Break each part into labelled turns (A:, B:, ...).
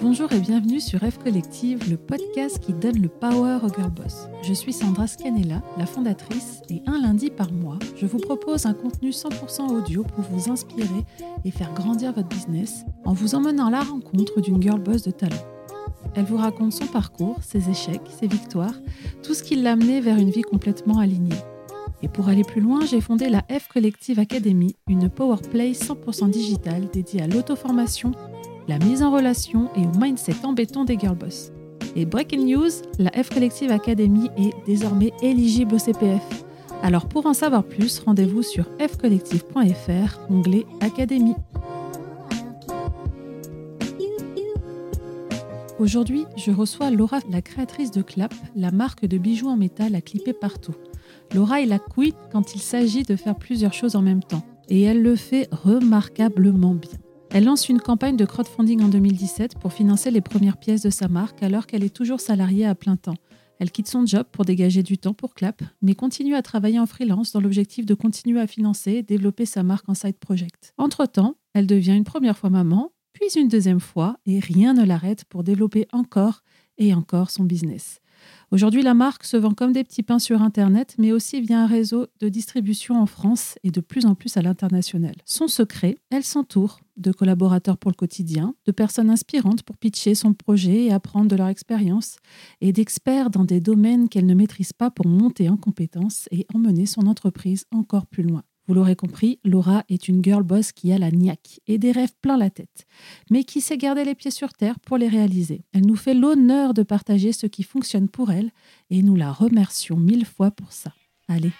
A: Bonjour et bienvenue sur F Collective, le podcast qui donne le power au girl boss. Je suis Sandra Scanella, la fondatrice, et un lundi par mois, je vous propose un contenu 100% audio pour vous inspirer et faire grandir votre business en vous emmenant à la rencontre d'une girl boss de talent. Elle vous raconte son parcours, ses échecs, ses victoires, tout ce qui l'a amené vers une vie complètement alignée. Et pour aller plus loin, j'ai fondé la F Collective Academy, une power play 100% digitale dédiée à l'auto-formation, la mise en relation et au mindset embêtant des girl boss. Et breaking news, la F Collective Academy est désormais éligible au CPF. Alors pour en savoir plus, rendez-vous sur fcollective.fr, onglet Académie. Aujourd'hui, je reçois Laura, la créatrice de Clap, la marque de bijoux en métal à clipper partout. Laura est la queen quand il s'agit de faire plusieurs choses en même temps. Et elle le fait remarquablement bien. Elle lance une campagne de crowdfunding en 2017 pour financer les premières pièces de sa marque alors qu'elle est toujours salariée à plein temps. Elle quitte son job pour dégager du temps pour Clap, mais continue à travailler en freelance dans l'objectif de continuer à financer et développer sa marque en side project. Entre-temps, elle devient une première fois maman, puis une deuxième fois, et rien ne l'arrête pour développer encore et encore son business. Aujourd'hui, la marque se vend comme des petits pains sur Internet, mais aussi via un réseau de distribution en France et de plus en plus à l'international. Son secret, elle s'entoure de collaborateurs pour le quotidien, de personnes inspirantes pour pitcher son projet et apprendre de leur expérience, et d'experts dans des domaines qu'elle ne maîtrise pas pour monter en compétences et emmener son entreprise encore plus loin. Vous l'aurez compris, Laura est une girl boss qui a la niaque et des rêves plein la tête, mais qui sait garder les pieds sur terre pour les réaliser? Elle nous fait l'honneur de partager ce qui fonctionne pour elle et nous la remercions mille fois pour ça. Allez,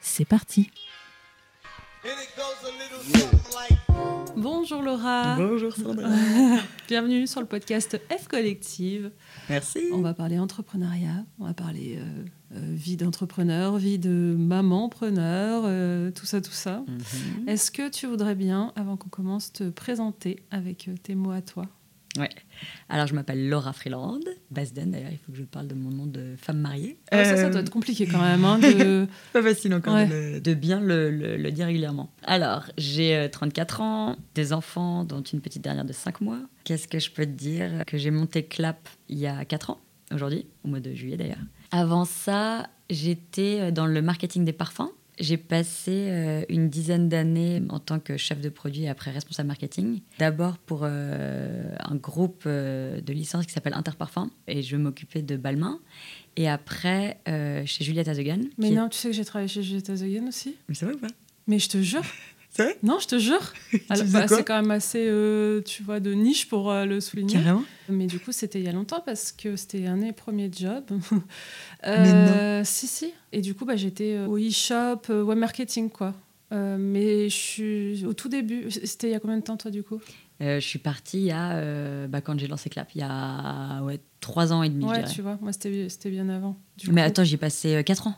A: c'est parti. Bonjour Laura.
B: Bonjour Sandra.
A: Bienvenue sur le podcast F Collective.
B: Merci.
A: On va parler entrepreneuriat, on va parler euh, euh, vie d'entrepreneur, vie de maman-preneur, euh, tout ça, tout ça.
B: Mhm.
A: Est-ce que tu voudrais bien, avant qu'on commence, te présenter avec tes mots à toi?
B: Ouais. Alors, je m'appelle Laura Freeland, Basden d'ailleurs, il faut que je parle de mon nom de femme mariée.
A: Ah, Ça, ça
B: Euh,
A: doit être compliqué quand même. hein, de...
B: Pas facile encore
A: Ouais.
B: de, le- de bien le, le- le dire régulièrement. Alors, j'ai euh, 34 ans, des enfants, dont une petite dernière de 5 mois. Qu'est-ce que je peux te dire Que j'ai monté Clap il y a 4 ans, aujourd'hui, au mois de juillet d'ailleurs. Avant ça, j'étais euh, dans le marketing des parfums. J'ai passé euh, une dizaine d'années en tant que chef de produit et après responsable marketing. D'abord pour euh, un groupe euh, de licence qui s'appelle Interparfum et je m'occupais de Balmain. Et après, chez Juliette Azegan.
A: Mais
B: est-
A: non, tu sais que j'ai travaillé chez Juliette Azoyen aussi?
B: Mais c'est vrai ou pas?
A: Mais je te jure.
B: C'est vrai
A: Non, je te jure. Bah, c'est quand même assez, euh, tu vois, de niche pour euh, le souligner.
B: Carrément
A: Mais du coup, c'était il y a longtemps parce que c'était un de mes premiers jobs.
B: Mais
A: Euh, Si, si. Et du coup, bah, j'étais euh, au e-shop, euh, web marketing, quoi. Euh, mais je suis au tout début. C'était il y a combien de temps, toi, du coup?
B: Euh, Je suis partie il y a, euh, bah, quand j'ai lancé Clap, il y a ouais, 3 ans et demi,
A: Ouais, tu vois, moi, c'était c'était bien avant. Du
B: Mais
A: coup.
B: attends, j'y ai passé 4 ans.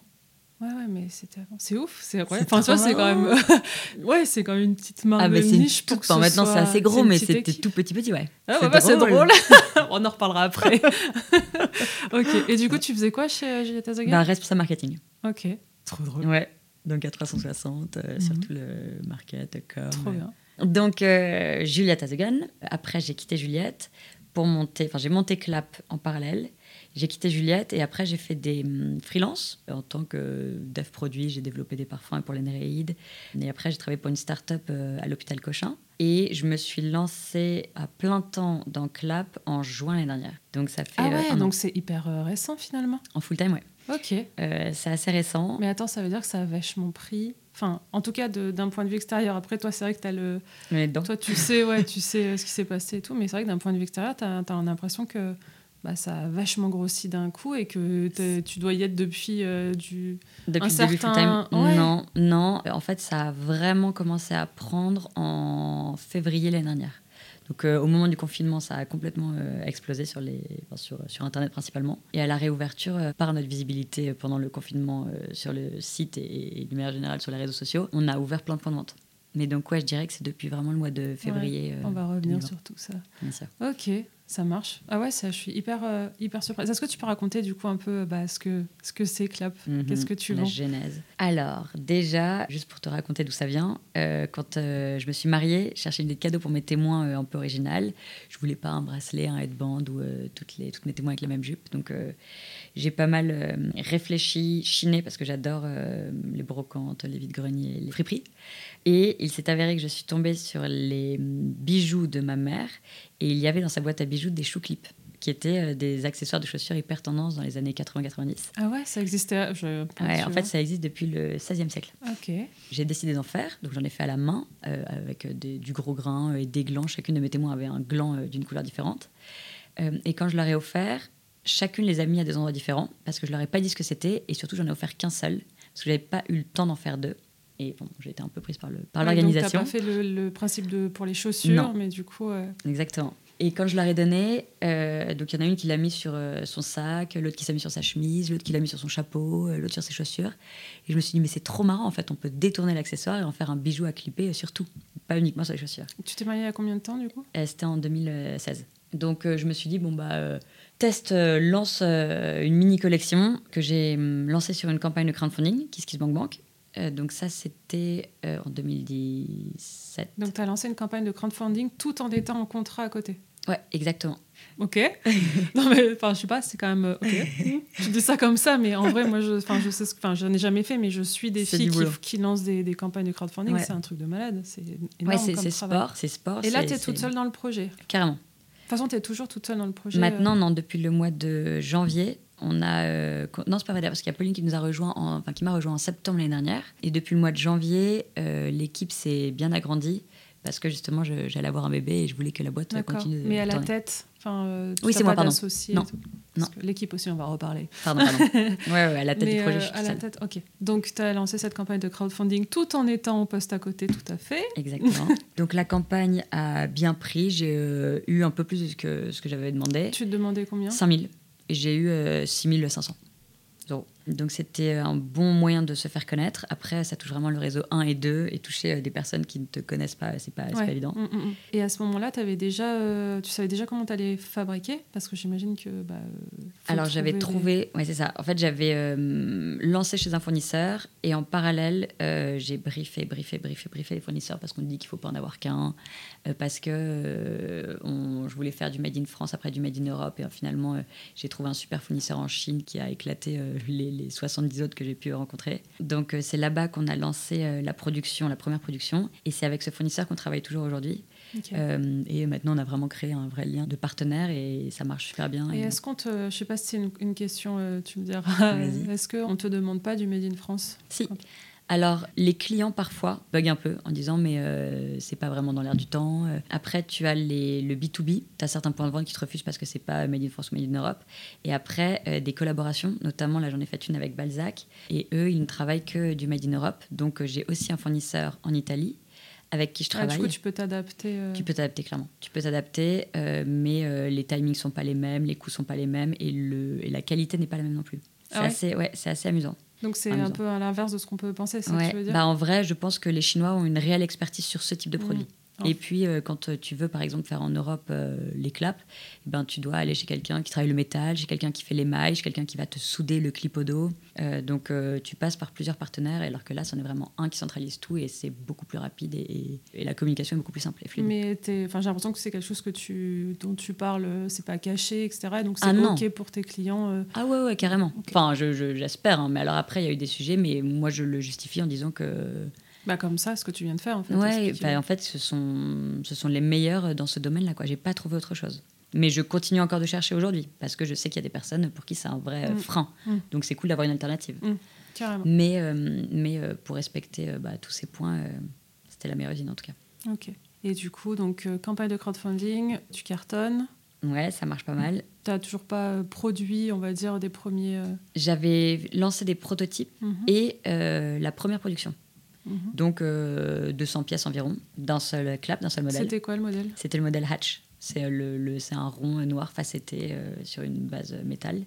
A: Ouais, ouais, mais c'était avant. C'est ouf, c'est.
B: C'est
A: Enfin, tu vois, c'est quand même. ouais, c'est quand même une petite marque
B: Ah,
A: de
B: bah
A: niche pour que ce
B: maintenant
A: soit-
B: c'est assez gros, mais c'était tout petit petit, ouais.
A: Ah, ouais, bah, c'est drôle. On en reparlera après. ok. Et du coup, tu faisais quoi chez Juliette Azogan
B: Bah, responsable marketing.
A: Ok. Trop drôle.
B: Ouais. Donc à 360, euh,
A: Mhm.
B: sur tout le market, com.
A: Trop bien.
B: Donc euh, Juliette Azegan. Après, j'ai quitté Juliette pour monter. Enfin, j'ai monté Clap en parallèle. J'ai quitté Juliette et après, j'ai fait des hum, freelance en tant que dev produit. J'ai développé des parfums pour les Néréides. Et après, j'ai travaillé pour une start-up euh, à l'hôpital Cochin. Et je me suis lancée à plein temps dans Clap en juin l'année dernière. Donc ça fait
A: Ah
B: euh,
A: ouais,
B: un
A: donc c'est hyper euh, récent finalement.
B: en full time, ouais.
A: Ok.
B: Euh, c'est assez récent.
A: Mais attends, ça veut dire que ça a vachement pris. Enfin, en tout cas, d'un point de vue extérieur. Après, toi, c'est vrai que t'as le.
B: Mais.
A: Toi, tu sais, ouais, tu sais euh, ce qui s'est passé et tout. Mais c'est vrai que d'un point de vue extérieur, t'as as, l'impression que bah, ça a vachement grossi d'un coup et que tu dois y être depuis euh, du.
B: Depuis
A: Un
B: début
A: certain-
B: time
A: ouais.
B: Non, non. En fait, ça a vraiment commencé à prendre en février l'année dernière. Donc, euh, au moment du confinement, ça a complètement euh, explosé sur, les, enfin, sur, sur Internet principalement. Et à la réouverture, euh, par notre visibilité pendant le confinement sur le site et, et de manière générale sur les réseaux sociaux, on a ouvert plein de points de vente. Mais donc, ouais, je dirais que c'est depuis vraiment le mois de février.
A: On va revenir
B: 2020,
A: sur tout ça.
B: bien sûr.
A: Ok,
C: Ça marche. Ah ouais, ça, je suis hyper, euh, hyper surprise. Est-ce que tu peux raconter du coup un peu bah, ce que ce que c'est Clap?
B: Mhm,
C: Qu'est-ce que tu
B: La
C: vends?
B: genèse. Alors, déjà, juste pour te raconter d'où ça vient, euh, quand euh, je me suis mariée, je cherchais des cadeaux pour mes témoins un peu original. Je voulais pas un bracelet, un headband ou toutes, les, toutes mes témoins avec la même jupe. Donc, j'ai pas mal réfléchi, chiné, parce que j'adore les brocantes, les vides-greniers, les friperies. Et il s'est avéré que je suis tombée sur les hum, bijoux de ma mère. Et il y avait dans sa boîte à bijoux des choux clips qui étaient euh, des accessoires de chaussures hyper tendance dans les années 80-90.
C: Ah ouais, ça existait. Je...
B: Ouais,
C: tu
B: en fait, ça existe depuis le 16e siècle.
C: Ok.
B: J'ai décidé d'en faire, donc j'en ai fait à la main, euh, avec euh, des- du gros grain et des glands. Chacune de mes témoins avait un gland euh, d'une couleur différente. Euh, et quand je leur ai offert, chacune les a mis à des endroits différents, parce que je leur ai pas dit ce que c'était, et surtout j'en ai offert qu'un seul, parce que j'avais pas eu le temps d'en faire deux. Et bon, j'ai été un peu prise par le- par
C: Ouais,
B: l'organisation.
C: T'as pas fait le, le principe de pour les chaussures,
B: Non.
C: mais du coup. euh,
B: Exactement. Et quand je leur ai donné, euh, donc il y en a une qui l'a mis sur euh, son sac, l'autre qui s'est mis sur sa chemise, l'autre qui l'a mis sur son chapeau, l'autre sur ses chaussures. Et je me suis dit, mais c'est trop marrant, en fait, on peut détourner l'accessoire et en faire un bijou à clipper sur tout, pas uniquement sur les chaussures.
C: Tu t'es mariée il y a combien de temps du coup?
B: C'était en 2016. Donc je me suis dit, bon, bah, test, lance une mini collection que j'ai hum, lancée sur une campagne de crowdfunding, KissKissBankBank. Euh, donc ça, c'était euh, en 2017.
C: Donc tu as lancé une campagne de crowdfunding tout en étant en contrat à côté.
B: Ouais, exactement.
C: Ok. non mais enfin je sais pas, c'est quand même euh, ok. je dis ça comme ça, mais en vrai moi je, enfin je sais, ce- enfin je n'ai jamais fait, mais je suis des filles qui, lancent des, des campagnes de crowdfunding,
B: Ouais.
C: c'est un truc de malade, c'est
B: Ouais,
C: énorme
B: c'est
C: comme
B: c'est sport, c'est sport.
C: Et là tu es toute seule dans le projet. De
B: Carrément.
C: toute façon tu es toujours toute seule dans le projet.
B: Maintenant, non, depuis le mois de janvier, on a. euh, non, c'est pas vrai, parce qu'il y a Pauline qui nous a rejoint, en- enfin qui m'a rejoint en septembre l'année dernière. Et depuis le mois de janvier, euh, l'équipe s'est bien agrandie parce que justement, j'allais avoir un bébé et je voulais que la boîte continue de
C: Mais à la
B: tourner.
C: tête, enfin euh,
B: Oui, c'est moi, pardon. Non.
C: que L'équipe aussi, on va en reparler.
B: Pardon, pardon. ouais, ouais, à la tête
C: Mais
B: du projet, je suis
C: à la tête, ok. Donc tu as lancé cette campagne de crowdfunding tout en étant au poste à côté, tout à fait.
B: Exactement. Donc la campagne a bien pris. J'ai eu un peu plus que ce que j'avais demandé.
C: Tu te demandais combien?
B: 5000. Et j'ai eu euh, 6500 euros. Donc c'était un bon moyen de se faire connaître. Après, ça touche vraiment le réseau 1 et 2 et toucher euh, des personnes qui ne te connaissent pas, c'est pas, c'est
C: Ouais.
B: pas évident.
C: Mm, mm, mm. Et à ce moment-là, avais déjà, euh, tu savais déjà comment tu allais fabriquer? Parce que j'imagine que. Bah, euh,
B: Alors j'avais
C: des-
B: trouvé, ouais c'est ça. En fait j'avais euh, lancé chez un fournisseur et en parallèle euh, j'ai briefé, briefé, briefé, briefé les fournisseurs parce qu'on dit qu'il faut pas en avoir qu'un, parce que on- je voulais faire du made in France après du made in Europe et finalement j'ai trouvé un super fournisseur en Chine qui a éclaté les, les 70 autres que j'ai pu rencontrer. Donc euh, c'est là-bas qu'on a lancé euh, la production, la première production et c'est avec ce fournisseur qu'on travaille toujours aujourd'hui. Euh, et maintenant on a vraiment créé un vrai lien de partenaire et ça marche super bien.
C: Et
B: Et-
C: est-ce qu'on te. Je sais pas si c'est une, une question, tu me diras. Est-ce qu'on te demande pas du Made in France?
B: Si. Alors, les clients parfois bug un peu en disant mais euh, c'est pas vraiment dans l'air du temps. Euh, Après, tu as les, le B2B. Tu as certains points de vente qui te refusent parce que c'est pas Made in France ou Made in Europe. Et après, euh, des collaborations, notamment là j'en ai fait une avec Balzac. Et eux, ils ne travaillent que du Made in Europe. Donc j'ai aussi un fournisseur en Italie avec qui je
C: Ah,
B: travaille.
C: Du coup, tu peux t'adapter. euh,
B: Tu peux t'adapter clairement. Tu peux t'adapter, euh, mais euh, les timings sont pas les mêmes, les coûts sont pas les mêmes et, le, et la qualité n'est pas la même non plus. C'est
C: Ah ouais?
B: assez, ouais, c'est assez amusant.
C: Donc c'est
B: amusant.
C: un peu à l'inverse de ce qu'on peut penser, c'est ça
B: Ouais.
C: que tu veux dire
B: Bah, en vrai, je pense que les Chinois ont une réelle expertise sur ce type de produit. Et puis, euh, quand euh, tu veux, par exemple, faire en Europe euh, les claps, eh ben, tu dois aller chez quelqu'un qui travaille le métal, chez quelqu'un qui fait les mailles, chez quelqu'un qui va te souder le clip au dos. Euh, donc, tu passes par plusieurs partenaires, alors que là, c'en est vraiment un qui centralise tout et c'est beaucoup plus rapide et, la communication est beaucoup plus simple et fluide.
C: Mais j'ai l'impression que c'est quelque chose que tu, dont tu parles, c'est pas caché, etc. Donc c'est
B: Ah
C: ok pour tes clients.
B: Ah ouais, ouais, carrément. Enfin, je- je- j'espère. hein, mais alors après, il y a eu des sujets, mais moi, je le justifie en disant que
C: bah, comme ça, ce que tu viens de faire en fait.
B: Ouais, bah, en fait, ce sont, ce sont les meilleurs dans ce domaine-là. quoi. J'ai pas trouvé autre chose. Mais je continue encore de chercher aujourd'hui parce que je sais qu'il y a des personnes pour qui c'est un vrai euh,
C: Mm.
B: frein.
C: Mm.
B: Donc c'est cool d'avoir une alternative.
C: Carrément.
B: Mais, euh, mais euh, pour respecter euh, bah, tous ces points, c'était la meilleure usine en tout cas.
C: Ok. Et du coup, donc campagne de crowdfunding, tu cartonnes.
B: Ouais, ça marche pas mal.
C: T'as toujours pas produit, on va dire, des premiers.
B: J'avais lancé des prototypes
C: mhm,
B: et la première production.
C: Mhm.
B: Donc euh, 200 pièces environ, d'un seul clap, d'un seul modèle.
C: C'était quoi le modèle?
B: C'était le modèle Hatch. C'est euh, le, un rond noir facetté euh, sur une base métal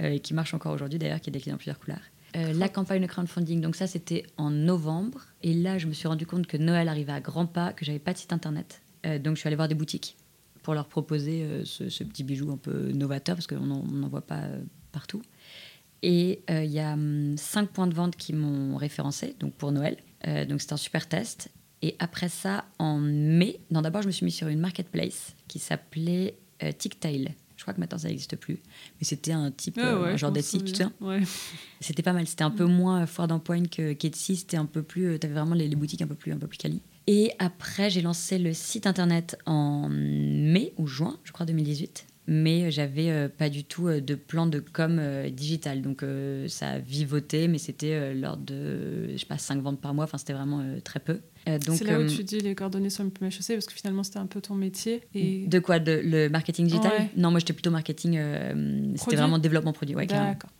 B: euh, et qui marche encore aujourd'hui d'ailleurs, qui est décliné en plusieurs couleurs. Euh, la campagne de crowdfunding, donc ça c'était en novembre. Et là, je me suis rendu compte que Noël arrivait à grands pas, que j'avais pas de site internet. Euh, donc je suis allée voir des boutiques pour leur proposer euh, ce, ce petit bijou un peu novateur, parce qu'on n'en voit pas euh, partout. Et euh, il y a hum, cinq points de vente qui m'ont référencé, donc pour Noël. Euh, donc c'était un super test. Et après ça, en mai, non d'abord je me suis mis sur une marketplace qui s'appelait euh, Ticktail. Je crois que maintenant ça n'existe plus. Mais c'était un type,
C: Ah
B: euh,
C: ouais,
B: un genre d'Etsy, tu
C: Ouais.
B: C'était pas mal. C'était un peu moins euh, foire d'empoigne que qu'Etsy. C'était un peu plus. Tu avais vraiment les, les boutiques un peu plus, un peu plus quali. Et après, j'ai lancé le site internet en mai ou juin, je crois, 2018. Mais j'avais euh, pas du tout euh, de plan de com euh, digital. Donc ça a vivoté, mais c'était lors de, je sais pas, 5 ventes par mois. Enfin, c'était vraiment très peu.
C: C'est là où tu dis les coordonnées sur le chaussée parce que finalement c'était un peu ton métier. Et...
B: De quoi? De, Le marketing digital?
C: Ouais.
B: Non, moi j'étais plutôt marketing. c'était vraiment développement produit. Ouais.
C: D'accord.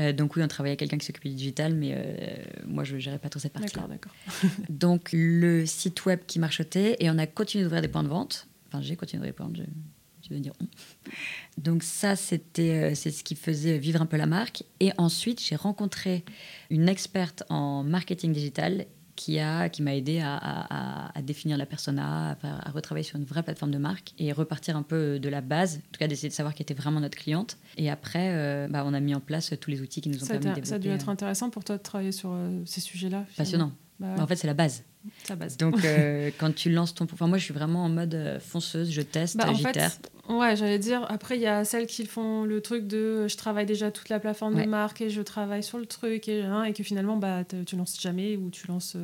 B: Euh, donc oui, on travaillait avec quelqu'un qui s'occupait du digital, mais euh, moi je gérais pas trop cette partie-là.
C: D'accord, d'accord.
B: Donc le site web qui marchotait et on a continué d'ouvrir des points de vente. Enfin, j'ai continué d'ouvrir des points de vente. Vais dire on. Donc ça, c'était euh, c'est ce qui faisait vivre un peu la marque. Et ensuite, j'ai rencontré une experte en marketing digital qui a qui m'a aidé à, à- définir la persona, à, retravailler sur une vraie plateforme de marque et repartir un peu de la base, en tout cas d'essayer de savoir qui était vraiment notre cliente. Et après, euh, bah, on a mis en place tous les outils qui nous ont
C: Ça
B: permis de
C: été- ça a dû
B: développer.
C: être
B: euh,
C: intéressant pour toi de travailler sur euh, ces sujets-là.
B: passionnant.
C: Bah,
B: Bah, en fait, c'est la base.
C: la base.
B: Donc, euh, quand tu lances ton. Enfin, moi, je suis vraiment en mode euh, fonceuse, je teste,
C: Bah,
B: j'itère.
C: ouais, j'allais dire. Après, il y a celles qui font le truc de euh, je travaille déjà toute la plateforme
B: Ouais.
C: de marque et je travaille sur le truc et, hein, et que finalement, bah, tu lances jamais ou tu lances.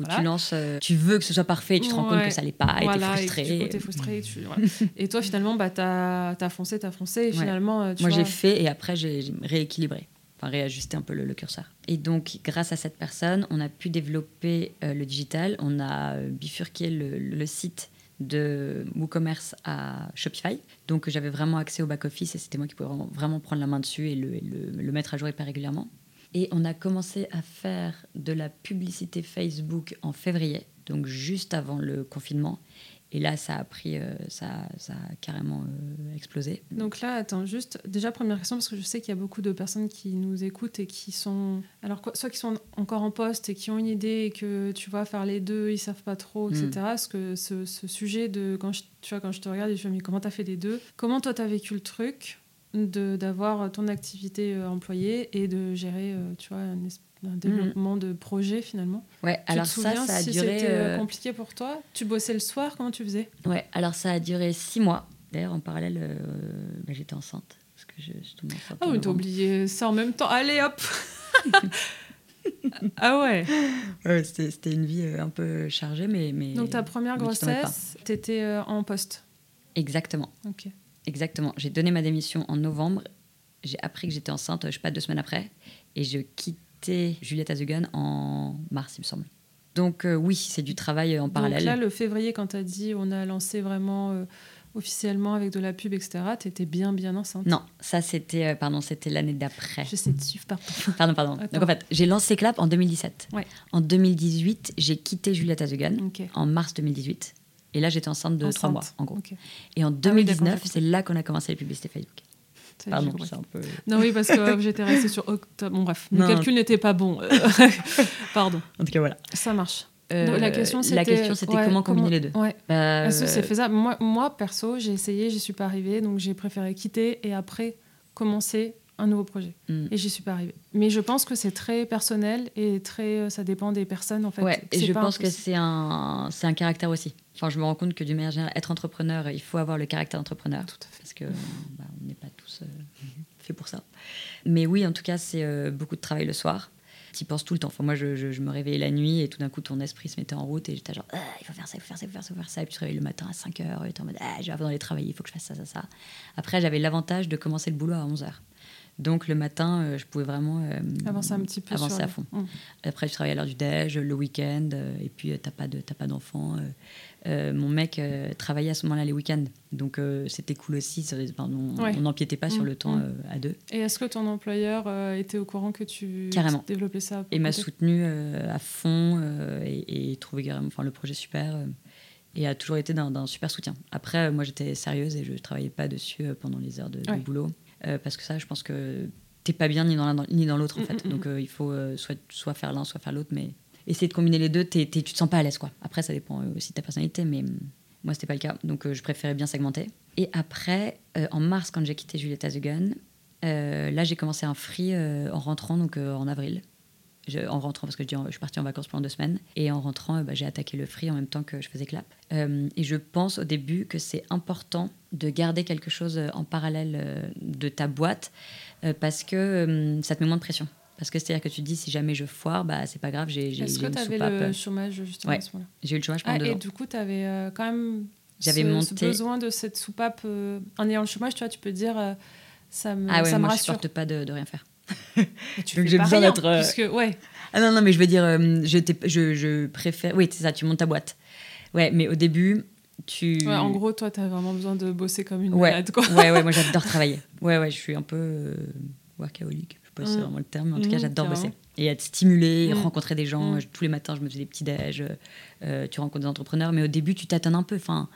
C: voilà.
B: tu lances, tu veux que ce soit parfait et tu te rends compte que ça l'est pas et
C: voilà,
B: t'es
C: et que
B: frustré.
C: du coup, t'es frustré. tu- voilà. et toi, finalement, bah, t'as as foncé, t'as foncé et finalement, tu
B: Moi, j'ai fait et après, j'ai rééquilibré, réajusté un peu le, curseur. Et donc, grâce à cette personne, on a pu développer euh, le digital. On a euh, bifurqué le, site de WooCommerce à Shopify. Donc, j'avais vraiment accès au back-office et c'était moi qui pouvais vraiment, vraiment prendre la main dessus et le, et le- le mettre à jour hyper régulièrement. Et on a commencé à faire de la publicité Facebook en février, donc juste avant le confinement. Et là, ça a pris, euh, ça, ça a carrément euh, explosé.
C: Donc là, attends, juste, déjà première question, parce que je sais qu'il y a beaucoup de personnes qui nous écoutent et qui sont, alors quoi, soit qui sont encore en poste et qui ont une idée et que tu vois faire les deux, ils savent pas trop, etc.
B: Mm.
C: Parce que ce, ce sujet de, quand je, tu vois, quand je te regarde, je me dis, mais comment t'as fait les deux? Comment toi t'as vécu le truc de d'avoir ton activité euh, employée et de gérer, tu vois, un, es- un développement de projet finalement
B: Ouais,
C: Tu
B: alors
C: te
B: ça,
C: souviens
B: ça a
C: si
B: duré.
C: c'était euh,
B: euh,
C: compliqué pour toi? Tu bossais le soir Comment tu faisais?
B: Ouais, alors ça a duré six mois. D'ailleurs, en parallèle, euh, bah, j'étais enceinte parce que je, je tombais enceinte.
C: Ah oui, t'as oublié ça en même temps. Allez hop Ah ouais
B: Ouais, c'était c'était une vie un peu chargée, mais. mais
C: Donc ta première grossesse, t'étais euh, en poste?
B: Exactement.
C: Ok.
B: Exactement. J'ai donné ma démission en novembre. J'ai appris que j'étais enceinte, je sais pas, deux semaines après. Et je Juliette Azugan en mars, il me semble. Donc euh, oui, c'est du travail en parallèle.
C: Donc là, le février, quand t'as dit on a lancé vraiment euh, officiellement avec de la pub, etc., t'étais bien, bien enceinte.
B: Non, ça c'était euh, pardon, c'était l'année d'après.
C: J'essaie de suivre partout.
B: Pardon, pardon.
C: Attends.
B: Donc en fait, j'ai lancé Clap en 2017.
C: Ouais.
B: En 2018, j'ai quitté Juliette Azugan
C: Ok.
B: en mars 2018. Et là, j'étais enceinte de trois mois, en gros. Et en
C: Ah oui, d'accord,
B: 2019,
C: j'ai
B: c'est là qu'on a commencé les publicités Facebook. C'est un peu.
C: Non, oui, parce que euh, j'étais restée sur octobre. Bon, bref, le calcul n'était pas bon. euh, Pardon,
B: En tout cas, voilà.
C: ça marche.
B: Euh,
C: Donc, la question, c'était,
B: la question, c'était
C: ouais,
B: comment combiner les deux.
C: Ouais.
B: Bah,
C: Est-ce que c'est
B: euh,
C: faisable moi, moi, perso, j'ai essayé, j'y suis pas arrivée, donc j'ai préféré quitter et après commencer un nouveau projet.
B: hmm.
C: Et j'y suis pas arrivée. Mais je pense que c'est très personnel et très, euh, ça dépend des personnes en fait.
B: Ouais, et je pense que c'est un, c'est un caractère aussi. Enfin, je me rends compte que d'une manière générale, être entrepreneur, il faut avoir le caractère d'entrepreneur.
C: Tout à fait.
B: Parce que bah, on n'est pas tous euh, faits pour ça. Mais oui, en tout cas, c'est euh, beaucoup de travail le soir. Tu y penses tout le temps. Enfin, moi, je, je- je me réveillais la nuit et tout d'un coup, ton esprit se mettait en route et j'étais genre, Ah, il faut faire ça, il faut faire ça, il faut faire ça, il faut faire ça. Et puis tu te réveilles le matin à 5 heures et tu en mode, ah, je vais aller travailler, il faut que je fasse ça, ça, ça. Après, j'avais l'avantage de commencer le boulot à 11 heures. Donc le matin, euh, je pouvais vraiment euh,
C: Avancer un petit peu.
B: avancer
C: sur
B: à fond.
C: Mm.
B: Après, je travaille à l'heure du déj, le week-end, euh, et puis t'as pas de pas d'enfants. Euh. Mon mec euh, travaillait à ce moment-là les week-ends, donc euh, c'était cool aussi. ça- on
C: Ouais.
B: on n'empiétait pas sur
C: Mm,
B: le temps
C: mm.
B: à deux.
C: Et est-ce que ton employeur était au courant que tu
B: Carrément.
C: développais ça
B: Et m'a soutenu à fond et, et enfin, le projet super. et a toujours été d'un super soutien. Après, moi, j'étais sérieuse et je travaillais pas dessus pendant les heures de, de boulot. Parce que ça, je pense que t'es pas bien ni dans l'un ni dans l'autre, en
C: Mm,
B: fait. Donc, il faut soit, soit faire l'un, soit faire l'autre. Mais essayer de combiner les deux, tu te sens pas à l'aise, quoi. Après, ça dépend euh, aussi de ta personnalité. Mais, Moi, c'était pas le cas. Donc, euh, je préférais bien segmenter. Et après, euh, en mars, quand j'ai quitté Julieta Zugan, euh, là, j'ai commencé un free en rentrant, donc en avril. En rentrant, parce que je, dis je suis partie en vacances pendant deux semaines. Et en rentrant, bah, j'ai attaqué le free en même temps que je faisais clap. Et je pense au début que c'est important de garder quelque chose en parallèle de ta boîte parce que ça te met moins de pression. Parce que c'est-à-dire que tu te dis, si jamais je foire, bah, c'est pas grave, j'ai j'ai-
C: Est-ce que tu avais
B: soupape.
C: le chômage justement
B: Ouais.
C: à ce moment-là
B: J'ai eu le chômage pendant
C: Ah,
B: deux
C: et
B: ans.
C: du coup, tu avais quand même
B: J'avais
C: ce, ce
B: monté-
C: besoin de cette soupape. euh, en ayant le chômage, tu vois, tu peux dire euh, ça me,
B: Ah ouais,
C: ça me
B: moi je
C: rassure.
B: supporte pas de, de rien faire.
C: Tu
B: Donc j'ai besoin d'être, euh,
C: Puisque, ouais,
B: Ah non, non, mais je veux dire, euh, je, je, je préfère. Oui, c'est ça, tu montes ta boîte. Ouais, mais au début, tu.
C: ouais, en gros, toi, tu as vraiment besoin de bosser comme une
B: Ouais.
C: malade. Quoi.
B: Ouais, ouais, moi j'adore travailler. Ouais, ouais, je suis un peu euh, workaholic. Je sais pas si c'est
C: Mm.
B: vraiment le terme, mais en tout cas,
C: Mm,
B: j'adore bosser. Et être stimulé,
C: Mm.
B: rencontrer des gens. Tous les matins, je me faisais des petits déj. euh, tu rencontres des entrepreneurs, mais au début, tu tâtonnes un peu. Enfin,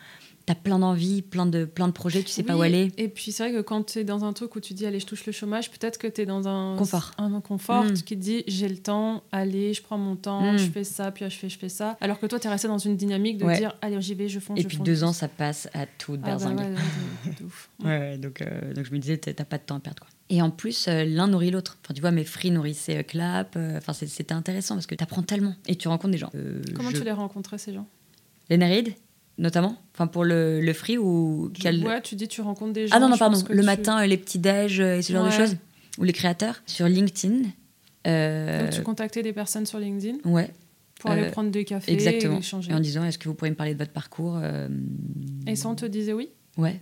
B: t'as plein d'envies, plein de, plein de projets, tu sais pas où aller.
C: Et puis c'est vrai que quand tu es dans un truc où tu dis allez, je touche le chômage, peut-être que tu es dans un
B: Confort.
C: un confort
B: Mm.
C: qui te dit j'ai le temps, allez, je prends mon temps, je fais ça, puis je fais, je fais ça. Alors que toi, tu es resté dans une dynamique de
B: Ouais.
C: dire allez, j'y vais, je fonce.
B: Et
C: je
B: puis
C: fonce,
B: deux ans, ça passe à tout
C: Ah bah
B: berzingue.
C: ouais, ouais,
B: donc, euh, donc je me disais, t'as pas de temps à perdre. Quoi. Et en plus, euh, l'un nourrit l'autre. Enfin, tu vois, mes free nourrissaient euh, Clap. euh, Enfin, c'était intéressant parce que tu apprends tellement et tu rencontres des gens.
C: Comment
B: je-
C: tu les rencontrais ces gens?
B: Les Nérides, notamment Enfin, pour le, le free ou quel...
C: Ouais, tu dis tu rencontres des gens.
B: Ah non, non, pardon. Le
C: tu-
B: matin, les petits déj euh, et ce genre de choses. Ou les créateurs. Sur LinkedIn.
C: Donc tu contactais des personnes sur LinkedIn
B: Ouais,
C: pour aller prendre des cafés,
B: exactement.
C: et échanger.
B: Et en disant, est-ce que vous pourriez me parler de votre parcours
C: Et ça, on te disait oui?
B: Ouais,